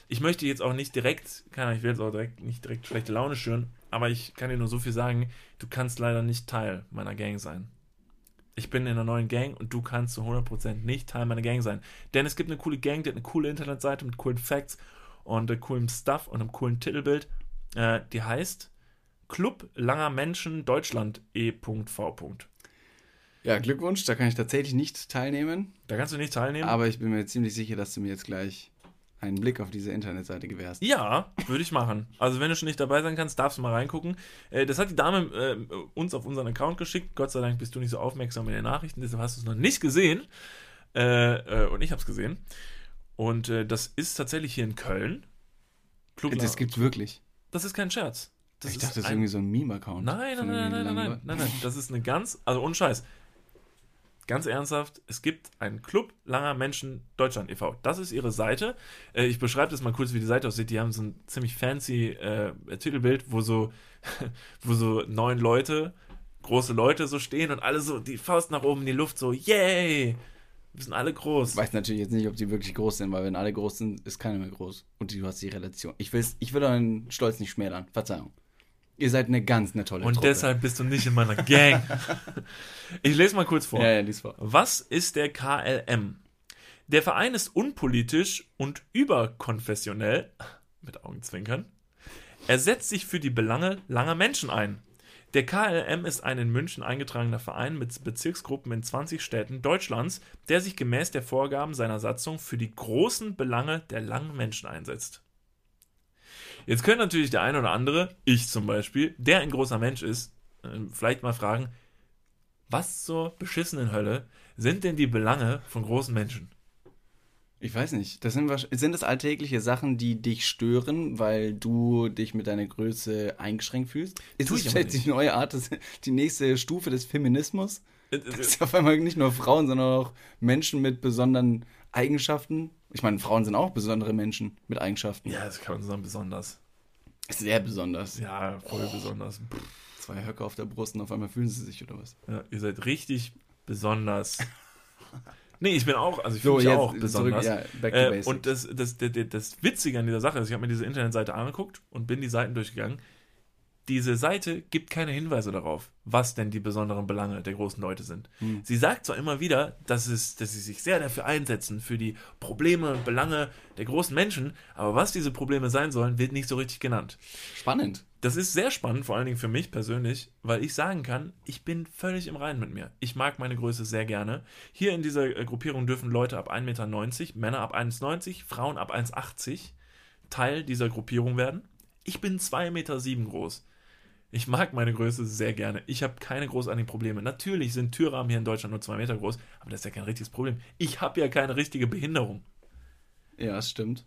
A: ich möchte jetzt auch nicht direkt, keine Ahnung, ich will jetzt auch direkt nicht direkt schlechte Laune schüren, aber ich kann dir nur so viel sagen, du kannst leider nicht Teil meiner Gang sein. Ich bin in einer neuen Gang und du kannst zu 100% nicht Teil meiner Gang sein. Denn es gibt eine coole Gang, die hat eine coole Internetseite mit coolen Facts und äh, coolem Stuff und einem coolen Titelbild. Äh, die heißt Club Langer Menschen Deutschland E.V.
B: Ja, Glückwunsch, da kann ich tatsächlich nicht teilnehmen.
A: Da kannst du nicht teilnehmen.
B: Aber ich bin mir ziemlich sicher, dass du mir jetzt gleich einen Blick auf diese Internetseite gewährst.
A: Ja, würde ich machen. Also wenn du schon nicht dabei sein kannst, darfst du mal reingucken. Äh, das hat die Dame äh, uns auf unseren Account geschickt. Gott sei Dank bist du nicht so aufmerksam in den Nachrichten, deshalb hast du es noch nicht gesehen. Äh, und ich habe es gesehen. Und das ist tatsächlich hier in Köln. Club
B: Das gibt's wirklich.
A: das ist kein Scherz.
B: Ich dachte, das ist irgendwie so ein Meme-Account.
A: Nein, nein, nein, nein, nein, nein, nein, nein. Das ist eine ganz, also ohne Scheiß. Ganz ernsthaft, es gibt einen Club langer Menschen Deutschland e.V. Das ist ihre Seite. Äh, ich beschreibe das mal kurz, wie die Seite aussieht. Die haben so ein ziemlich fancy äh, Titelbild, wo so, [laughs] wo so neun Leute, große Leute so stehen und alle so die Faust nach oben in die Luft, so, yay! Wir sind alle groß.
B: Ich weiß natürlich jetzt nicht, ob die wirklich groß sind, weil wenn alle groß sind, ist keiner mehr groß. Und du hast die Relation. Ich, ich will euren Stolz nicht schmälern. Verzeihung. Ihr seid eine ganz eine tolle
A: Und
B: Truppe.
A: deshalb bist du nicht in meiner Gang. [laughs] ich lese mal kurz vor.
B: Ja, ja, dies war.
A: Was ist der KLM? Der Verein ist unpolitisch und überkonfessionell, mit Augenzwinkern. Er setzt sich für die Belange langer Menschen ein. Der KLM ist ein in München eingetragener Verein mit Bezirksgruppen in 20 Städten Deutschlands, der sich gemäß der Vorgaben seiner Satzung für die großen Belange der langen Menschen einsetzt. Jetzt könnte natürlich der eine oder andere, ich zum Beispiel, der ein großer Mensch ist, äh, vielleicht mal fragen, was zur beschissenen Hölle sind denn die Belange von großen Menschen?
B: Ich weiß nicht. Das sind, sind das alltägliche Sachen, die dich stören, weil du dich mit deiner Größe eingeschränkt fühlst? Ist das vielleicht die neue Art, des, die nächste Stufe des Feminismus?
A: Äh,
B: Dass
A: äh,
B: es auf einmal nicht nur Frauen, sondern auch Menschen mit besonderen Eigenschaften. Ich meine, Frauen sind auch besondere Menschen mit Eigenschaften.
A: Ja, das kann man sagen, besonders.
B: Sehr besonders.
A: Ja, voll besonders.
B: Zwei Höcke auf der Brust und auf einmal fühlen sie sich oder was?
A: Ja, ihr seid richtig besonders. [laughs] Nee, ich bin auch, also ich
B: So,
A: fühle mich
B: jetzt
A: auch
B: zurück,
A: besonders.
B: ja, back to
A: äh, und das, das, das, das Witzige an dieser Sache ist, ich habe mir diese Internetseite angeguckt und bin die Seiten durchgegangen. Diese Seite gibt keine Hinweise darauf, was denn die besonderen Belange der großen Leute sind.
B: Hm.
A: Sie sagt zwar immer wieder, dass, es, dass sie sich sehr dafür einsetzen, für die Probleme und Belange der großen Menschen, aber was diese Probleme sein sollen, wird nicht so richtig genannt.
B: Spannend.
A: Das ist sehr spannend, vor allen Dingen für mich persönlich, weil ich sagen kann, ich bin völlig im Reinen mit mir. Ich mag meine Größe sehr gerne. Hier in dieser äh, Gruppierung dürfen Leute ab 1,90 Meter, Männer ab 1,90 Frauen ab 1,80 Teil dieser Gruppierung werden. Ich bin 2,7 Meter groß. Ich mag meine Größe sehr gerne. Ich habe keine großartigen Probleme. Natürlich sind Türrahmen hier in Deutschland nur 2 Meter groß, aber das ist ja kein richtiges Problem. Ich habe ja keine richtige Behinderung.
B: Ja, das stimmt.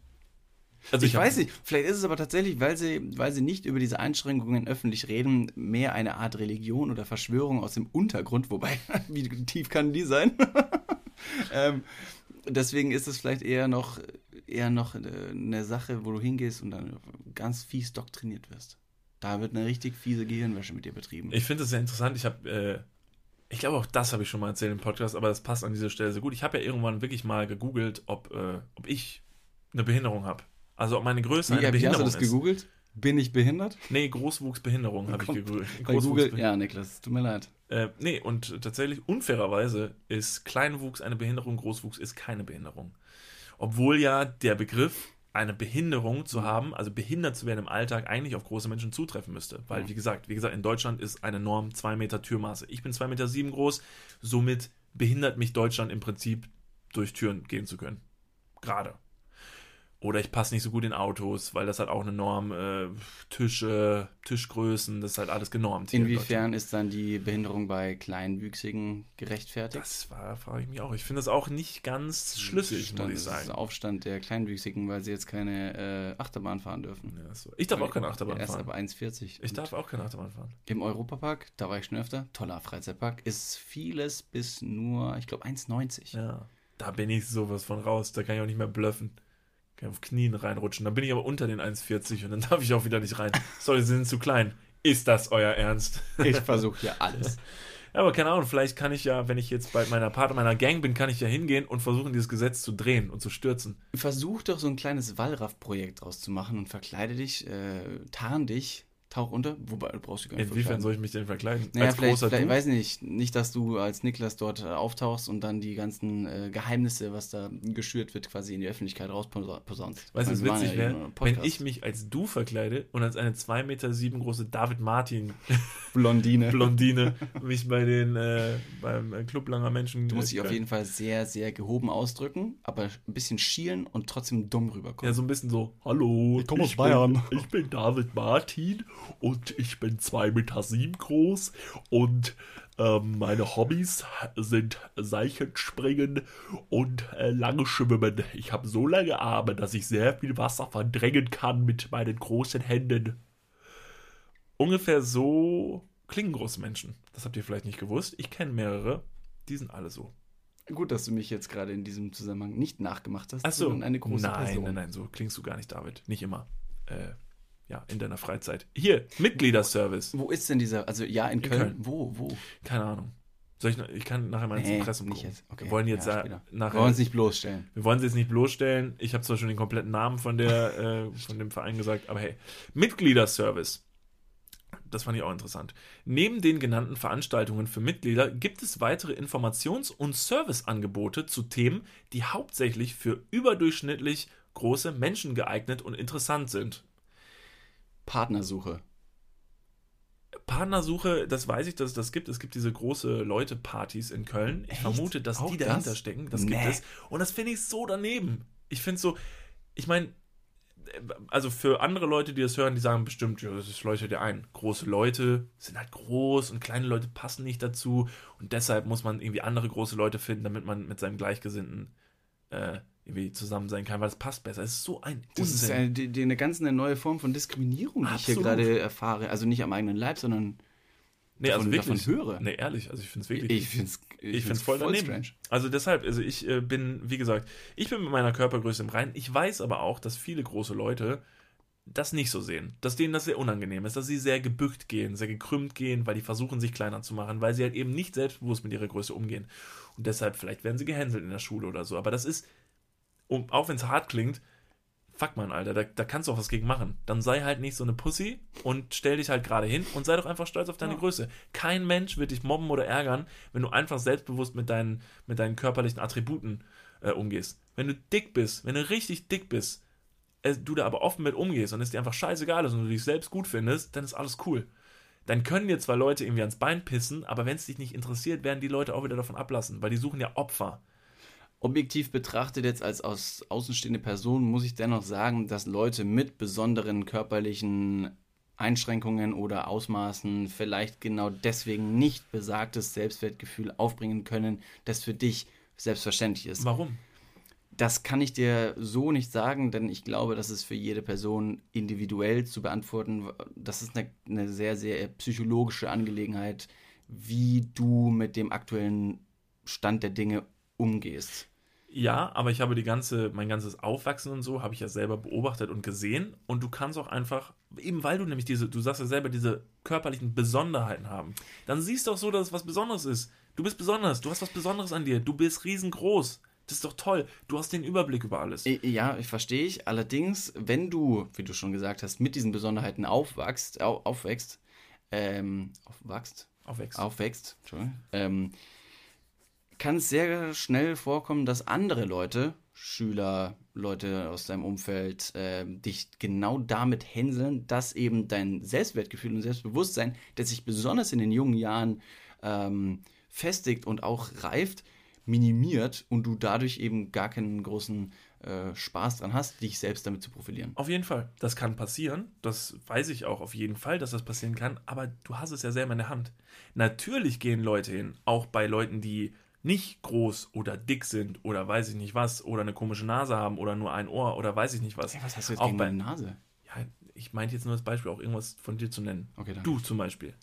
A: Also
B: ich
A: hab-
B: weiß nicht, vielleicht ist es aber tatsächlich, weil sie, weil sie nicht über diese Einschränkungen öffentlich reden, mehr eine Art Religion oder Verschwörung aus dem Untergrund, wobei, [laughs] wie tief kann die sein? [laughs] ähm, deswegen ist es vielleicht eher noch, eher noch eine Sache, wo du hingehst und dann ganz fies doktriniert wirst. Da wird eine richtig fiese Gehirnwäsche mit dir betrieben.
A: Ich finde das sehr interessant. Ich habe, äh, ich glaube auch das habe ich schon mal erzählt im Podcast, aber das passt an dieser Stelle sehr gut. Ich habe ja irgendwann wirklich mal gegoogelt, ob, äh, ob ich eine Behinderung habe. Also ob meine Größe
B: wie,
A: eine
B: wie hast
A: Behinderung
B: du das
A: ist.
B: gegoogelt? Bin ich behindert?
A: Nee, Großwuchsbehinderung habe ich gegoogelt.
B: Google, ja, Niklas, tut mir leid.
A: Äh, nee, und tatsächlich unfairerweise ist Kleinwuchs eine Behinderung, Großwuchs ist keine Behinderung. Obwohl ja der Begriff, eine Behinderung zu haben, also behindert zu werden im Alltag, eigentlich auf große Menschen zutreffen müsste. Weil, wie gesagt, wie gesagt, in Deutschland ist eine Norm 2 Meter Türmaße. Ich bin 2,7 Meter sieben groß, somit behindert mich Deutschland im Prinzip durch Türen gehen zu können. Gerade. Oder ich passe nicht so gut in Autos, weil das hat auch eine Norm. Äh, Tische, Tischgrößen, das ist halt alles genormt.
B: Inwiefern ist dann die Behinderung bei Kleinwüchsigen gerechtfertigt?
A: Das war, frage ich mich auch. Ich finde das auch nicht ganz schlüssig,
B: Stand,
A: muss ich
B: das ist
A: sagen.
B: Aufstand der Kleinwüchsigen, weil sie jetzt keine äh, Achterbahn fahren dürfen.
A: Ja, so. Ich darf auch keine Achterbahn
B: Erst
A: fahren.
B: ab 1,40.
A: Ich darf auch keine Achterbahn fahren.
B: Im Europapark, da war ich schon öfter, toller Freizeitpark, ist vieles bis nur, ich glaube, 1,90.
A: Ja. Da bin ich sowas von raus. Da kann ich auch nicht mehr bluffen. Kann auf Knien reinrutschen. Dann bin ich aber unter den 1,40 und dann darf ich auch wieder nicht rein. Sorry, sie sind zu klein. Ist das euer Ernst?
B: Ich [laughs] versuche hier alles.
A: Ja, aber keine Ahnung, vielleicht kann ich ja, wenn ich jetzt bei meiner Partner, meiner Gang bin, kann ich ja hingehen und versuchen, dieses Gesetz zu drehen und zu stürzen.
B: Versuch doch so ein kleines Wallraff-Projekt draus zu machen und verkleide dich, äh, tarn dich, tauch unter, wobei du brauchst dich gar nicht
A: Inwiefern soll ich mich denn verkleiden?
B: Naja,
A: Als
B: vielleicht,
A: großer
B: vielleicht
A: Du?
B: weiß nicht, nicht, dass du als Niklas dort äh, auftauchst und dann die ganzen äh, Geheimnisse, was da geschürt wird, quasi in die Öffentlichkeit rausposaunst.
A: Weißt du, was
B: waren
A: witzig
B: ja
A: wäre? Wenn ich mich als du verkleide und als eine 2,7 Meter sieben große David Martin [laughs]
B: Blondine.
A: Blondine mich bei den äh, beim äh, Club langer Menschen.
B: Du musst dich auf jeden Fall sehr, sehr gehoben ausdrücken, aber ein bisschen schielen und trotzdem dumm rüberkommen.
A: Ja, so ein bisschen so, hallo, ich,
B: komme aus Bayern."
A: Bin, ich bin David Martin und ich bin 2,7 Meter sieben groß und ähm, meine Hobbys sind Seichenspringen und äh, lange Schwimmen. Ich habe so lange Arme, dass ich sehr viel Wasser verdrängen kann mit meinen großen Händen. Ungefähr so klingen große Menschen. Das habt ihr vielleicht nicht gewusst. Ich kenne mehrere, die sind alle so.
B: Gut, dass du mich jetzt gerade in diesem Zusammenhang nicht nachgemacht hast,
A: Ach so.
B: sondern eine große
A: nein,
B: Person.
A: nein, nein, so klingst du gar nicht, David. Nicht immer. Äh, ja, in deiner Freizeit. Hier, Mitgliederservice.
B: Wo ist denn dieser, also ja, in Köln.
A: Köln.
B: Wo, wo?
A: Keine Ahnung. Soll ich, noch, ich kann nachher mal ins
B: Nee,
A: Impressum
B: nicht
A: gucken.
B: jetzt. Okay,
A: Wir wollen jetzt
B: ja, später.
A: nachher.
B: Wir wollen uns nicht bloßstellen.
A: Wir wollen sie jetzt nicht bloßstellen. Ich habe zwar schon den kompletten Namen von, der, [laughs] äh, von dem Verein gesagt, aber hey, Mitgliederservice. Das fand ich auch interessant. Neben den genannten Veranstaltungen für Mitglieder gibt es weitere Informations- und Serviceangebote zu Themen, die hauptsächlich für überdurchschnittlich große Menschen geeignet und interessant sind.
B: Partnersuche.
A: Partnersuche, das weiß ich, dass es das gibt. Es gibt diese große Leute-Partys in Köln. Ich
B: Echt?
A: vermute, dass
B: Auch
A: die
B: das?
A: dahinter stecken. Das gibt
B: Nee.
A: es. Und das finde ich so daneben. Ich finde so, ich meine, also für andere Leute, die das hören, die sagen bestimmt, ja, das leuchtet dir ein. Große Leute sind halt groß und kleine Leute passen nicht dazu. Und deshalb muss man irgendwie andere große Leute finden, damit man mit seinem Gleichgesinnten äh, irgendwie zusammen sein kann, weil es passt besser. Es ist so ein
B: Das ist
A: Unsinn.
B: eine, die, eine ganz eine neue Form von Diskriminierung, die ich hier
A: Absolut.
B: gerade erfahre. Also nicht am eigenen Leib, sondern
A: nee, also
B: davon-
A: wirklich.
B: davon höre.
A: Nee, ehrlich, also ich finde es wirklich.
B: ich finde es
A: Ich finde es voll daneben. Also deshalb, also ich äh, bin, wie gesagt, ich bin mit meiner Körpergröße im Reinen. Ich weiß aber auch, dass viele große Leute das nicht so sehen. Dass denen das sehr unangenehm ist, dass sie sehr gebückt gehen, sehr gekrümmt gehen, weil die versuchen, sich kleiner zu machen, weil sie halt eben nicht selbstbewusst mit ihrer Größe umgehen. Und deshalb, vielleicht werden sie gehänselt in der Schule oder so. Aber das ist, um, auch wenn es hart klingt, fuck man, Alter, da, da kannst du auch was gegen machen. Dann sei halt nicht so eine Pussy und stell dich halt gerade hin und sei doch einfach stolz auf deine
B: Ja.
A: Größe. Kein Mensch wird dich mobben oder ärgern, wenn du einfach selbstbewusst mit deinen, mit deinen körperlichen Attributen äh, umgehst. Wenn du dick bist, wenn du richtig dick bist, äh, du da aber offen mit umgehst und es dir einfach scheißegal ist und du dich selbst gut findest, dann ist alles cool. Dann können dir zwar Leute irgendwie ans Bein pissen, aber wenn es dich nicht interessiert, werden die Leute auch wieder davon ablassen, weil die suchen ja Opfer.
B: Objektiv betrachtet jetzt als aus, außenstehende Person muss ich dennoch sagen, dass Leute mit besonderen körperlichen Einschränkungen oder Ausmaßen vielleicht genau deswegen nicht besagtes Selbstwertgefühl aufbringen können, das für dich selbstverständlich ist.
A: Warum?
B: Das kann ich dir so nicht sagen, denn ich glaube, das ist für jede Person individuell zu beantworten. Das ist eine, eine sehr, sehr psychologische Angelegenheit, wie du mit dem aktuellen Stand der Dinge umgehst.
A: Ja, aber ich habe die ganze, mein ganzes Aufwachsen und so habe ich ja selber beobachtet und gesehen. Und du kannst auch einfach, eben weil du nämlich diese, du sagst ja selber, diese körperlichen Besonderheiten haben, dann siehst du auch so, dass es was Besonderes ist. Du bist besonders, du hast was Besonderes an dir, du bist riesengroß. Das ist doch toll. Du hast den Überblick über alles.
B: Ja, ich verstehe ich. Allerdings, wenn du, wie du schon gesagt hast, mit diesen Besonderheiten aufwachst, au, aufwächst, ähm, aufwachst,
A: Aufwächst.
B: aufwächst, Entschuldigung, ähm, kann es sehr schnell vorkommen, dass andere Leute, Schüler, Leute aus deinem Umfeld, ähm, dich genau damit hänseln, dass eben dein Selbstwertgefühl und Selbstbewusstsein, das sich besonders in den jungen Jahren ähm, festigt und auch reift, minimiert und du dadurch eben gar keinen großen äh, Spaß dran hast, dich selbst damit zu profilieren.
A: Auf jeden Fall. Das kann passieren. Das weiß ich auch auf jeden Fall, dass das passieren kann. Aber du hast es ja selber in der Hand. Natürlich gehen Leute hin, auch bei Leuten, die nicht groß oder dick sind oder weiß ich nicht was oder eine komische Nase haben oder nur ein Ohr oder weiß ich nicht was.
B: Hey, was hast du jetzt
A: auch
B: gegen
A: bei,
B: Nase?
A: Ja, ich meinte jetzt nur das Beispiel, auch irgendwas von dir zu nennen.
B: Okay, danke.
A: Du zum Beispiel.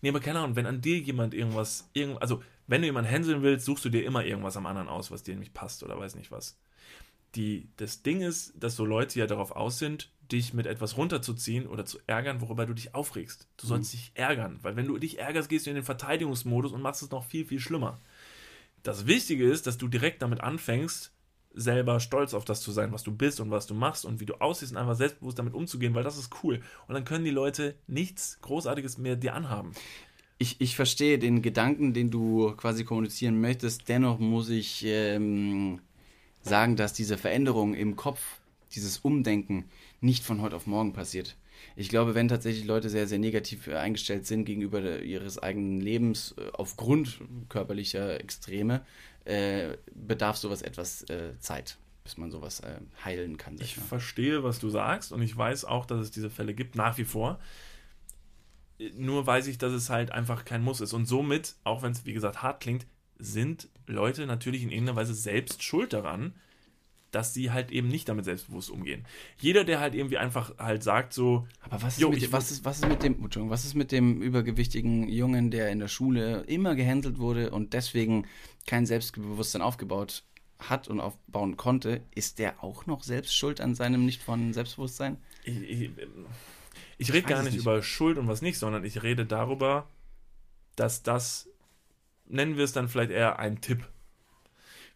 A: Nee, aber keine Ahnung, wenn an dir jemand irgendwas, irgend, also wenn du jemanden hänseln willst, suchst du dir immer irgendwas am anderen aus, was dir nämlich passt oder weiß nicht was. Die, das Ding ist, dass so Leute ja darauf aus sind, dich mit etwas runterzuziehen oder zu ärgern, worüber du dich aufregst. Du sollst dich ärgern, weil wenn du dich ärgerst, gehst du in den Verteidigungsmodus und machst es noch viel, viel schlimmer. Das Wichtige ist, dass du direkt damit anfängst, selber stolz auf das zu sein, was du bist und was du machst und wie du aussiehst und einfach selbstbewusst damit umzugehen, weil das ist cool. Und dann können die Leute nichts Großartiges mehr dir anhaben.
B: Ich, ich verstehe den Gedanken, den du quasi kommunizieren möchtest. Dennoch muss ich ähm, sagen, dass diese Veränderung im Kopf, dieses Umdenken, nicht von heute auf morgen passiert. Ich glaube, wenn tatsächlich Leute sehr, sehr negativ äh, eingestellt sind gegenüber ihres eigenen Lebens äh, aufgrund körperlicher Extreme, äh, bedarf sowas etwas äh, Zeit, bis man sowas äh, heilen kann.
A: Ich
B: ich mal.
A: verstehe, was du sagst und ich weiß auch, dass es diese Fälle gibt, nach wie vor. Nur weiß ich, dass es halt einfach kein Muss ist. Und somit, auch wenn es wie gesagt hart klingt, sind Leute natürlich in irgendeiner Weise selbst schuld daran, dass sie halt eben nicht damit selbstbewusst umgehen. Jeder, der halt irgendwie einfach halt sagt so,
B: Aber was ist, mit,
A: ich-
B: was, ist, was ist mit dem, Entschuldigung, was ist mit dem übergewichtigen Jungen, der in der Schule immer gehänselt wurde und deswegen kein Selbstbewusstsein aufgebaut hat und aufbauen konnte? Ist der auch noch selbst schuld an seinem nicht vorhandenen Selbstbewusstsein?
A: ich, ich, ich rede gar nicht,
B: nicht.
A: über Schuld und was nicht, sondern ich rede darüber, dass das, nennen wir es dann vielleicht eher ein Tipp.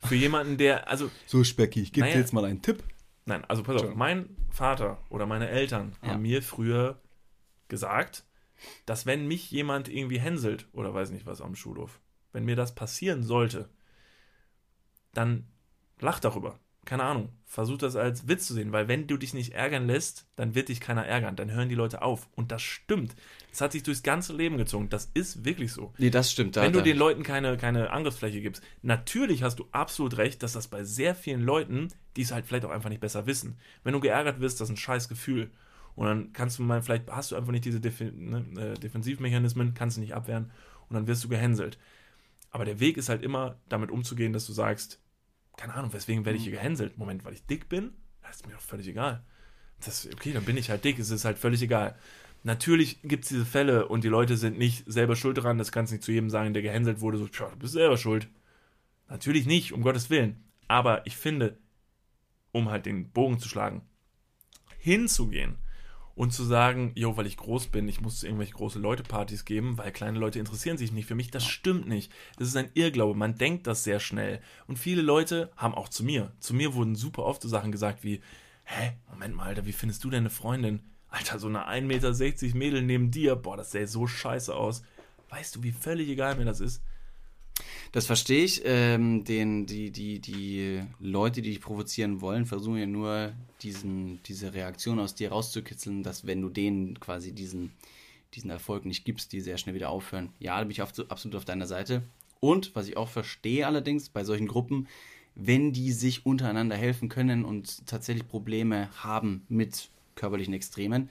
A: Für jemanden, der, also
B: So, Specki, ich
A: geb dir jetzt
B: mal einen Tipp.
A: Nein, also pass auf, mein Vater oder meine Eltern
B: Ja.
A: haben mir früher gesagt, dass wenn mich jemand irgendwie hänselt oder weiß nicht was am Schulhof, wenn mir das passieren sollte, dann lach darüber. Keine Ahnung, versuch das als Witz zu sehen, weil wenn du dich nicht ärgern lässt, dann wird dich keiner ärgern, dann hören die Leute auf. Und das stimmt. Das hat sich durchs ganze Leben gezogen. Das ist wirklich so.
B: Nee, das stimmt. Da,
A: Wenn du den Leuten keine, keine Angriffsfläche gibst. Natürlich hast du absolut recht, dass das bei sehr vielen Leuten, die es halt vielleicht auch einfach nicht besser wissen. Wenn du geärgert wirst, das ist ein scheiß Gefühl. Und dann kannst du mal, vielleicht hast du einfach nicht diese Defi ne, äh, Defensivmechanismen, kannst du nicht abwehren und dann wirst du gehänselt. Aber der Weg ist halt immer, damit umzugehen, dass du sagst, keine Ahnung, weswegen werde ich hier gehänselt? Moment, weil ich dick bin? Das ist mir doch völlig egal. Das, okay, dann bin ich halt dick, es ist halt völlig egal. Natürlich gibt es diese Fälle und die Leute sind nicht selber schuld daran, das kannst du nicht zu jedem sagen, der gehänselt wurde, so, tja, du bist selber schuld. Natürlich nicht, um Gottes Willen. Aber ich finde, um halt den Bogen zu schlagen, hinzugehen und zu sagen, jo, weil ich groß bin, ich muss irgendwelche große Leute-Partys geben, weil kleine Leute interessieren sich nicht für mich, das stimmt nicht. Das ist ein Irrglaube, man denkt das sehr schnell. Und viele Leute haben auch zu mir, zu mir wurden super oft so Sachen gesagt wie, hä, Moment mal, Alter, wie findest du deine Freundin? Alter, so eine 1,60 Meter Mädel neben dir, boah, das sähe so scheiße aus. Weißt du, wie völlig egal mir das ist?
B: Das verstehe ich. Ähm, den, die, die, die Leute, die dich provozieren wollen, versuchen ja nur, diesen, diese Reaktion aus dir rauszukitzeln, dass wenn du denen quasi diesen, diesen Erfolg nicht gibst, die sehr schnell wieder aufhören. Ja, da bin ich auf, absolut auf deiner Seite. Und was ich auch verstehe allerdings bei solchen Gruppen, wenn die sich untereinander helfen können und tatsächlich Probleme haben mit körperlichen Extremen,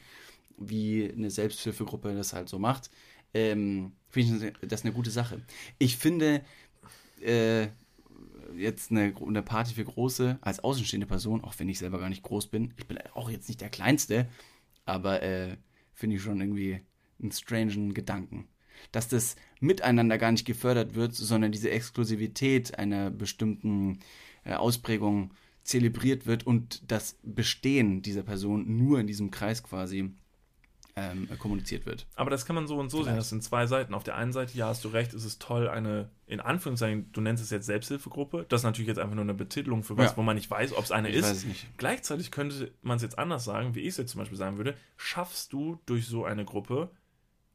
B: wie eine Selbsthilfegruppe das halt so macht, ähm, finde ich das eine gute Sache. Ich finde, äh, jetzt eine, eine Party für Große, als außenstehende Person, auch wenn ich selber gar nicht groß bin, ich bin auch jetzt nicht der Kleinste, aber äh, finde ich schon irgendwie einen strangen Gedanken. Dass das miteinander gar nicht gefördert wird, sondern diese Exklusivität einer bestimmten äh, Ausprägung zelebriert wird und das Bestehen dieser Person nur in diesem Kreis quasi ähm, kommuniziert wird.
A: Aber das kann man so und so sehen.
B: Vielleicht.
A: Das sind zwei Seiten. Auf der einen Seite, ja, hast du recht, ist es toll, eine, in Anführungszeichen, du nennst es jetzt Selbsthilfegruppe. Das ist natürlich jetzt einfach nur eine Betitelung für was,
B: Ja.
A: wo man nicht weiß, ob es eine
B: Ich
A: ist.
B: weiß es nicht.
A: Gleichzeitig könnte man es jetzt anders sagen, wie ich es jetzt zum Beispiel sagen würde. Schaffst du durch so eine Gruppe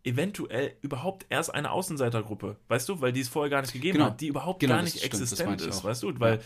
A: eventuell überhaupt erst eine Außenseitergruppe, weißt du, weil die es vorher gar nicht gegeben
B: Genau.
A: hat, die überhaupt
B: Genau,
A: gar nicht
B: stimmt,
A: existent ist,
B: auch.
A: weißt du, weil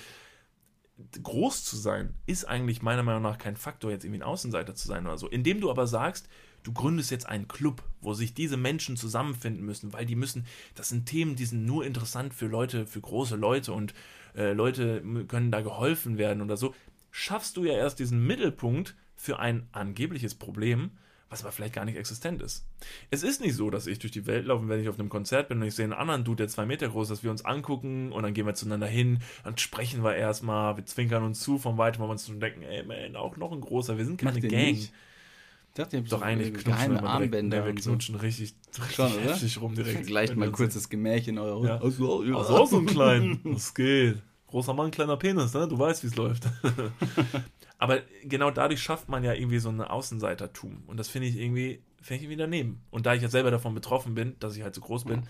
A: groß zu sein, ist eigentlich meiner Meinung nach kein Faktor, jetzt irgendwie ein Außenseiter zu sein oder so. Indem du aber sagst, du gründest jetzt einen Club, wo sich diese Menschen zusammenfinden müssen, weil die müssen, das sind Themen, die sind nur interessant für Leute, für große Leute und äh, Leute können da geholfen werden oder so, schaffst du ja erst diesen Mittelpunkt für ein angebliches Problem, was aber vielleicht gar nicht existent ist. Es ist nicht so, dass ich durch die Welt laufe, wenn ich auf einem Konzert bin und ich sehe einen anderen Dude, der zwei Meter groß ist, dass wir uns angucken und dann gehen wir zueinander hin, dann sprechen wir erstmal, wir zwinkern uns zu von weitem, weil wir uns schon denken, ey man, auch noch ein großer, wir sind keine Gang.
B: nicht? Ich dachte, ihr habt
A: Doch
B: so
A: eigentlich knutschen
B: geheime
A: wir immer direkt,
B: Armbänder
A: nee, wir
B: und so.
A: knutschen richtig, richtig
B: Schon, oder?
A: heftig rum direkt.
B: Vergleicht mal
A: wir uns
B: kurz das Gemäch in eurer
A: Ja.
B: Ach so, ja.
A: Ach so, so ein klein. [laughs] Das geht. Großer Mann, kleiner Penis, ne? Du weißt, wie es läuft. [laughs] Aber genau dadurch schafft man ja irgendwie so ein Außenseitertum. Und das finde ich irgendwie, finde ich irgendwie daneben. Und da ich ja selber davon betroffen bin, dass ich halt so groß bin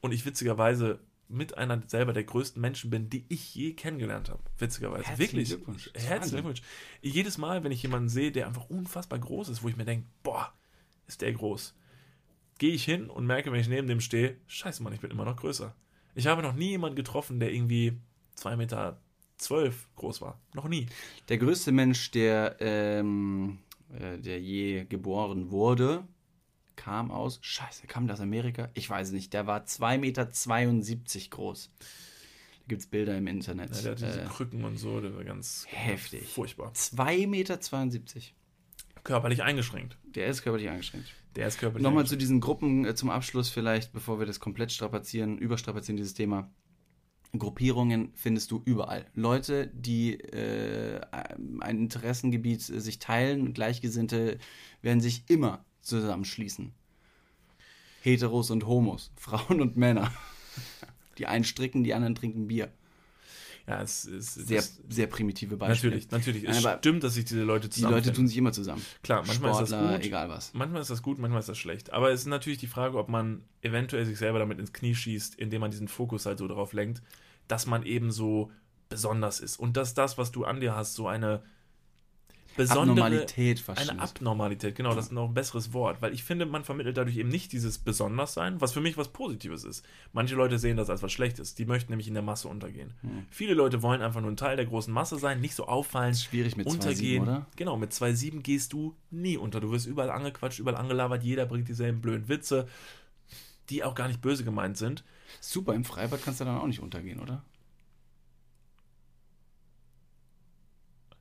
A: und ich witzigerweise mit einer selber der größten Menschen bin, die ich je kennengelernt habe. Witzigerweise.
B: Herzlichen
A: Wirklich.
B: Glückwunsch.
A: Herzlichen. Glückwunsch. Jedes Mal, wenn ich jemanden sehe, der einfach unfassbar groß ist, wo ich mir denke, boah, ist der groß. Gehe ich hin und merke, wenn ich neben dem stehe, scheiße Mann, ich bin immer noch größer. Ich habe noch nie jemanden getroffen, der irgendwie 2,12 Meter zwölf groß war. Noch nie.
B: Der größte Mensch, der, ähm, äh, der je geboren wurde, kam aus. Scheiße, kam der aus Amerika? Ich weiß es nicht. Der war 2,72 Meter groß. Da gibt es Bilder im Internet.
A: Ja, der hat diese
B: äh,
A: Krücken und so, der war ganz
B: Heftig.
A: furchtbar.
B: 2,72 Meter.
A: Körperlich eingeschränkt.
B: Der ist körperlich eingeschränkt.
A: Der ist körperlich
B: Nochmal zu diesen Gruppen äh, zum Abschluss vielleicht, bevor wir das komplett strapazieren, überstrapazieren, dieses Thema. Gruppierungen findest du überall. Leute, die äh, ein Interessengebiet äh, sich teilen, Gleichgesinnte werden sich immer zusammenschließen. Heteros und Homos, [laughs] Frauen und Männer. Die einen stricken, die anderen trinken Bier.
A: Ja, es ist
B: Sehr, sehr primitive Beispiele.
A: natürlich, natürlich. Es
B: aber
A: stimmt, dass sich diese Leute
B: Die
A: zusammenfinden.
B: Leute tun sich immer zusammen.
A: Klar, manchmal ist das
B: Sportler,
A: gut.
B: egal was.
A: Manchmal ist das gut, manchmal ist das schlecht. Aber es ist natürlich die Frage, ob man eventuell sich selber damit ins Knie schießt, indem man diesen Fokus halt so darauf lenkt, dass man eben so besonders ist. Und dass das, was du an dir hast, so eine besondere
B: Abnormalität fast
A: Eine. Abnormalität, genau, das ist noch ein besseres Wort. Weil ich finde, man vermittelt dadurch eben nicht dieses Besonderssein, was für mich was Positives ist. Manche Leute sehen das als was Schlechtes. Die möchten nämlich in der Masse untergehen.
B: Hm.
A: Viele Leute wollen einfach nur ein Teil der großen Masse sein, nicht so auffallen,
B: schwierig mit 2,7,
A: untergehen.
B: oder?
A: Genau, mit 2,7 gehst du nie unter. Du wirst überall angequatscht, überall angelabert, jeder bringt dieselben blöden Witze, die auch gar nicht böse gemeint sind.
B: Super, im Freibad kannst du dann auch nicht untergehen, oder?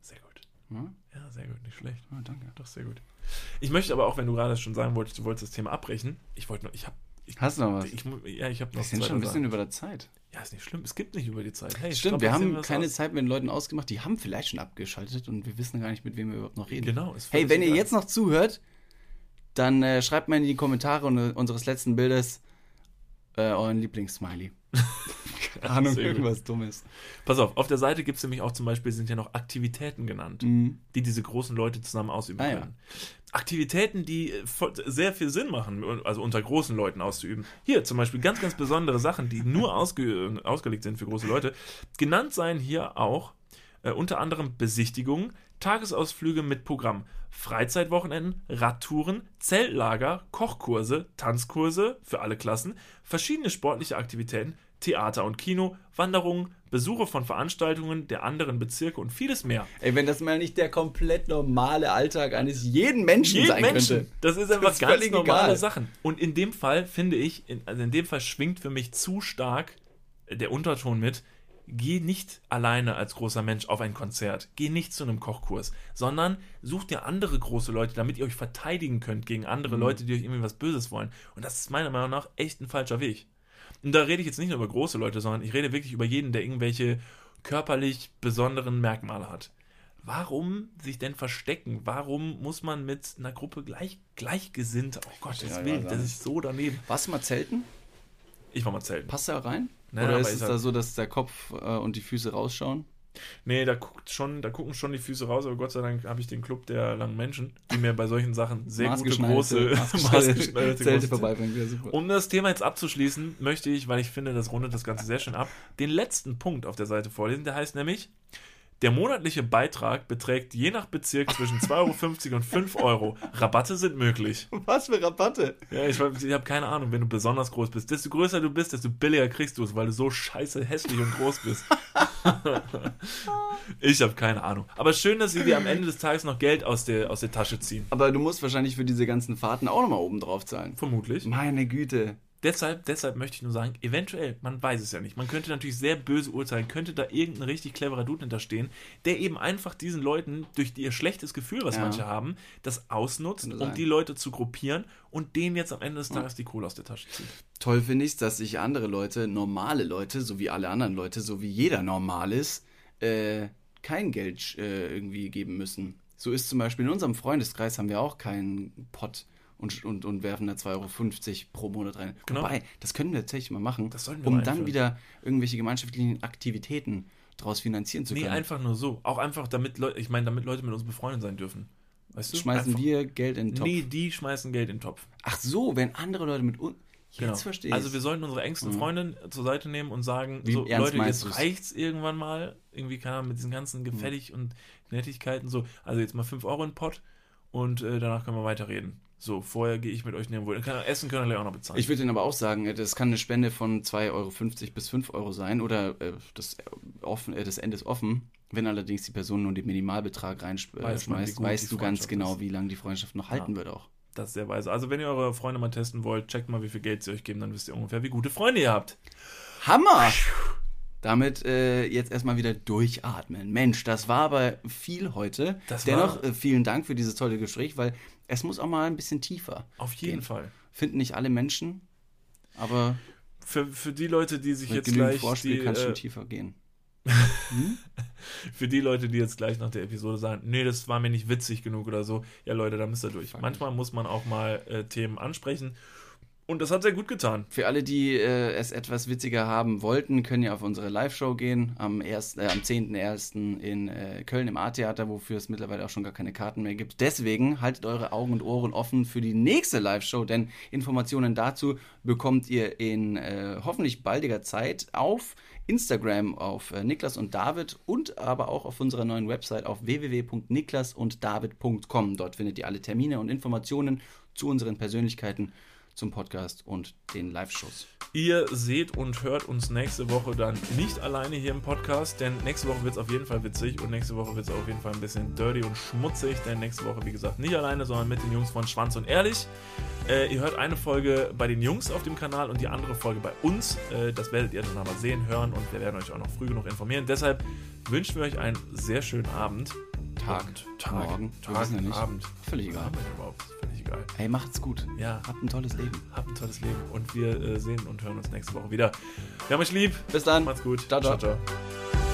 A: Sehr gut.
B: Ja?
A: Ja, sehr gut, nicht schlecht.
B: Ah, danke.
A: Doch, sehr gut. Ich möchte aber auch, wenn du gerade schon sagen wolltest, du wolltest das Thema abbrechen. Ich wollte nur, ich habe.
B: Hast du noch was?
A: ich, ja, ich habe noch
B: Wir sind schon ein bisschen
A: Sachen.
B: über der Zeit.
A: Ja, ist nicht schlimm. Es gibt nicht über die Zeit. Hey,
B: Stimmt, wir haben keine
A: aus.
B: Zeit mit den Leuten ausgemacht. Die haben vielleicht schon abgeschaltet und wir wissen gar nicht, mit wem wir überhaupt noch reden.
A: Genau. Ist
B: Hey, wenn ihr jetzt noch zuhört, dann äh, schreibt mal in die Kommentare un unseres letzten Bildes äh, euren Lieblingssmiley. Keine [laughs] Ahnung, irgendwas Dummes.
A: Pass auf, auf der Seite gibt es nämlich auch zum Beispiel, sind ja noch Aktivitäten genannt,
B: Mhm.
A: die diese großen Leute zusammen ausüben
B: Ah, ja.
A: können. Aktivitäten, die äh, sehr viel Sinn machen, also unter großen Leuten auszuüben. Hier zum Beispiel ganz, ganz besondere Sachen, die nur ausge ausgelegt sind für große Leute. Genannt seien hier auch äh, unter anderem Besichtigungen, Tagesausflüge mit Programm, Freizeitwochenenden, Radtouren, Zeltlager, Kochkurse, Tanzkurse für alle Klassen, verschiedene sportliche Aktivitäten, Theater und Kino, Wanderungen, Besuche von Veranstaltungen der anderen Bezirke und vieles mehr.
B: Ey, wenn das mal nicht der komplett normale Alltag eines jeden Menschen
A: Jeden
B: sein
A: Menschen.
B: könnte.
A: Das ist einfach
B: ist
A: ganz normale
B: egal.
A: Sachen. Und in dem Fall finde ich, in, also in dem Fall schwingt für mich zu stark der Unterton mit, geh nicht alleine als großer Mensch auf ein Konzert, geh nicht zu einem Kochkurs, sondern such dir andere große Leute, damit ihr euch verteidigen könnt gegen
B: Mhm.
A: andere Leute, die euch irgendwie was Böses wollen. Und das ist meiner Meinung nach echt ein falscher Weg. Und da rede ich jetzt nicht nur über große Leute, sondern ich rede wirklich über jeden, der irgendwelche körperlich besonderen Merkmale hat. Warum sich denn verstecken? Warum muss man mit einer Gruppe gleich, gleichgesinnt? Oh Gott, das,
B: Ja,
A: will,
B: ja,
A: das ist so daneben.
B: Warst du mal zelten?
A: Ich war mal zelten.
B: Passt da rein?
A: Nein,
B: Oder ist es da so, dass der Kopf äh, und die Füße rausschauen?
A: Nee, da guckt schon, da gucken schon die Füße raus, aber Gott sei Dank habe ich den Club der langen Menschen, die mir bei solchen Sachen sehr gute große maßgeschneiderte [laughs]
B: Zelte vorbeibringen. Ja.
A: Um das Thema jetzt abzuschließen, möchte ich, weil ich finde, das rundet das Ganze sehr schön ab, den letzten Punkt auf der Seite vorlesen. Der heißt nämlich Der monatliche Beitrag beträgt je nach Bezirk zwischen 2,50 Euro und 5 Euro. Rabatte sind möglich.
B: Was für Rabatte?
A: Ja, ich, ich habe keine Ahnung, wenn du besonders groß bist. Desto größer du bist, desto billiger kriegst du es, weil du so scheiße hässlich und groß bist. [laughs] ich habe keine Ahnung. Aber schön, dass sie dir am Ende des Tages noch Geld aus der, aus der Tasche ziehen.
B: Aber du musst wahrscheinlich für diese ganzen Fahrten auch nochmal oben drauf zahlen.
A: Vermutlich.
B: Meine Güte.
A: Deshalb, deshalb möchte ich nur sagen, eventuell, man weiß es ja nicht. Man könnte natürlich sehr böse urteilen, könnte da irgendein richtig cleverer Dude hinterstehen, der eben einfach diesen Leuten durch ihr schlechtes Gefühl, was
B: Ja.
A: manche haben, das ausnutzt, um die Leute zu gruppieren und denen jetzt am Ende des Tages die Kohle aus der Tasche zieht.
B: Toll finde ich dass sich andere Leute, normale Leute, so wie alle anderen Leute, so wie jeder normal ist, äh, kein Geld äh, irgendwie geben müssen. So ist zum Beispiel in unserem Freundeskreis haben wir auch keinen Pott und, und, und werfen da 2,50 Euro pro Monat rein.
A: Genau.
B: Wobei, das können wir tatsächlich mal machen,
A: Das sollten wir
B: um
A: mal
B: dann wieder irgendwelche gemeinschaftlichen Aktivitäten daraus finanzieren zu
A: Nee,
B: können.
A: einfach nur so. Auch einfach, damit Leute, ich meine, damit Leute mit uns befreundet sein dürfen. Weißt du?
B: Schmeißen
A: einfach,
B: wir Geld in den Topf.
A: Nee, die schmeißen Geld in den Topf.
B: Ach so, wenn andere Leute mit uns. Jetzt
A: Genau.
B: verstehe ich.
A: Also wir sollten unsere engsten
B: Mhm.
A: Freundin zur Seite nehmen und sagen,
B: Wie
A: so, Leute, jetzt reicht's irgendwann mal. Irgendwie, keine Ahnung, mit diesen ganzen Gefällig und Nettigkeiten so. Also jetzt mal 5 Euro in den Pott und äh, danach können wir weiterreden. So, vorher gehe ich mit euch nirgendwo. Kann, Essen können wir auch noch bezahlen.
B: Ich würde Ihnen aber auch sagen, äh, das kann eine Spende von 2,50 Euro bis 5 Euro sein oder äh, das, äh, offen, äh, das Ende ist offen. Wenn allerdings die Person nur den Minimalbetrag
A: Weiß
B: reinschmeißt,
A: gut
B: weißt
A: die
B: du ganz genau,
A: ist.
B: wie lange die Freundschaft noch halten
A: Ja.
B: wird auch.
A: das ist sehr weise. Also wenn ihr eure Freunde mal testen wollt, checkt mal, wie viel Geld sie euch geben, dann wisst ihr ungefähr, wie gute Freunde ihr habt.
B: Hammer! Damit äh, jetzt erstmal wieder durchatmen. Mensch, das war aber viel heute.
A: Das
B: Dennoch äh, vielen Dank für dieses tolle Gespräch, weil es muss auch mal ein bisschen tiefer.
A: Auf jeden
B: gehen.
A: Fall.
B: Finden nicht alle Menschen, aber
A: Für, für die Leute, die sich jetzt gleich
B: Vorspiel
A: die,
B: kann es schon
A: äh,
B: tiefer gehen. [laughs]
A: Für die Leute, die jetzt gleich nach der Episode sagen, nee, das war mir nicht witzig genug oder so, ja Leute, da müsst ihr durch. Manchmal muss man auch mal äh, Themen ansprechen. Und das hat sehr gut getan.
B: Für alle, die äh, es etwas witziger haben wollten, können ja auf unsere Live-Show gehen am, 1., äh, am 10.01. in äh, Köln im A-Theater, wofür es mittlerweile auch schon gar keine Karten mehr gibt. Deswegen haltet eure Augen und Ohren offen für die nächste Live-Show, denn Informationen dazu bekommt ihr in äh, hoffentlich baldiger Zeit auf Instagram auf äh, Niklas und David und aber auch auf unserer neuen Website auf www.niklasunddavid.com. Dort findet ihr alle Termine und Informationen zu unseren Persönlichkeiten zum Podcast und den Live-Shows.
A: Ihr seht und hört uns nächste Woche dann nicht alleine hier im Podcast, denn nächste Woche wird es auf jeden Fall witzig und nächste Woche wird es auf jeden Fall ein bisschen dirty und schmutzig, denn nächste Woche, wie gesagt, nicht alleine, sondern mit den Jungs von Schwanz und Ehrlich. Äh, ihr hört eine Folge bei den Jungs auf dem Kanal und die andere Folge bei uns. Äh, das werdet ihr dann aber sehen, hören und wir werden euch auch noch früh genug informieren. Deshalb wünschen wir euch einen sehr schönen Abend.
B: Tag,
A: Tag,
B: Morgen,
A: Tag,
B: ja.
A: Abend.
B: Völlig egal.
A: Völlig egal.
B: Hey, macht's gut.
A: Ja,
B: Habt ein tolles Leben.
A: habt ein tolles Leben und wir äh, sehen und hören uns nächste Woche wieder. Wir haben euch lieb.
B: Bis dann.
A: Macht's gut.
B: Ciao, ciao.
A: ciao. ciao.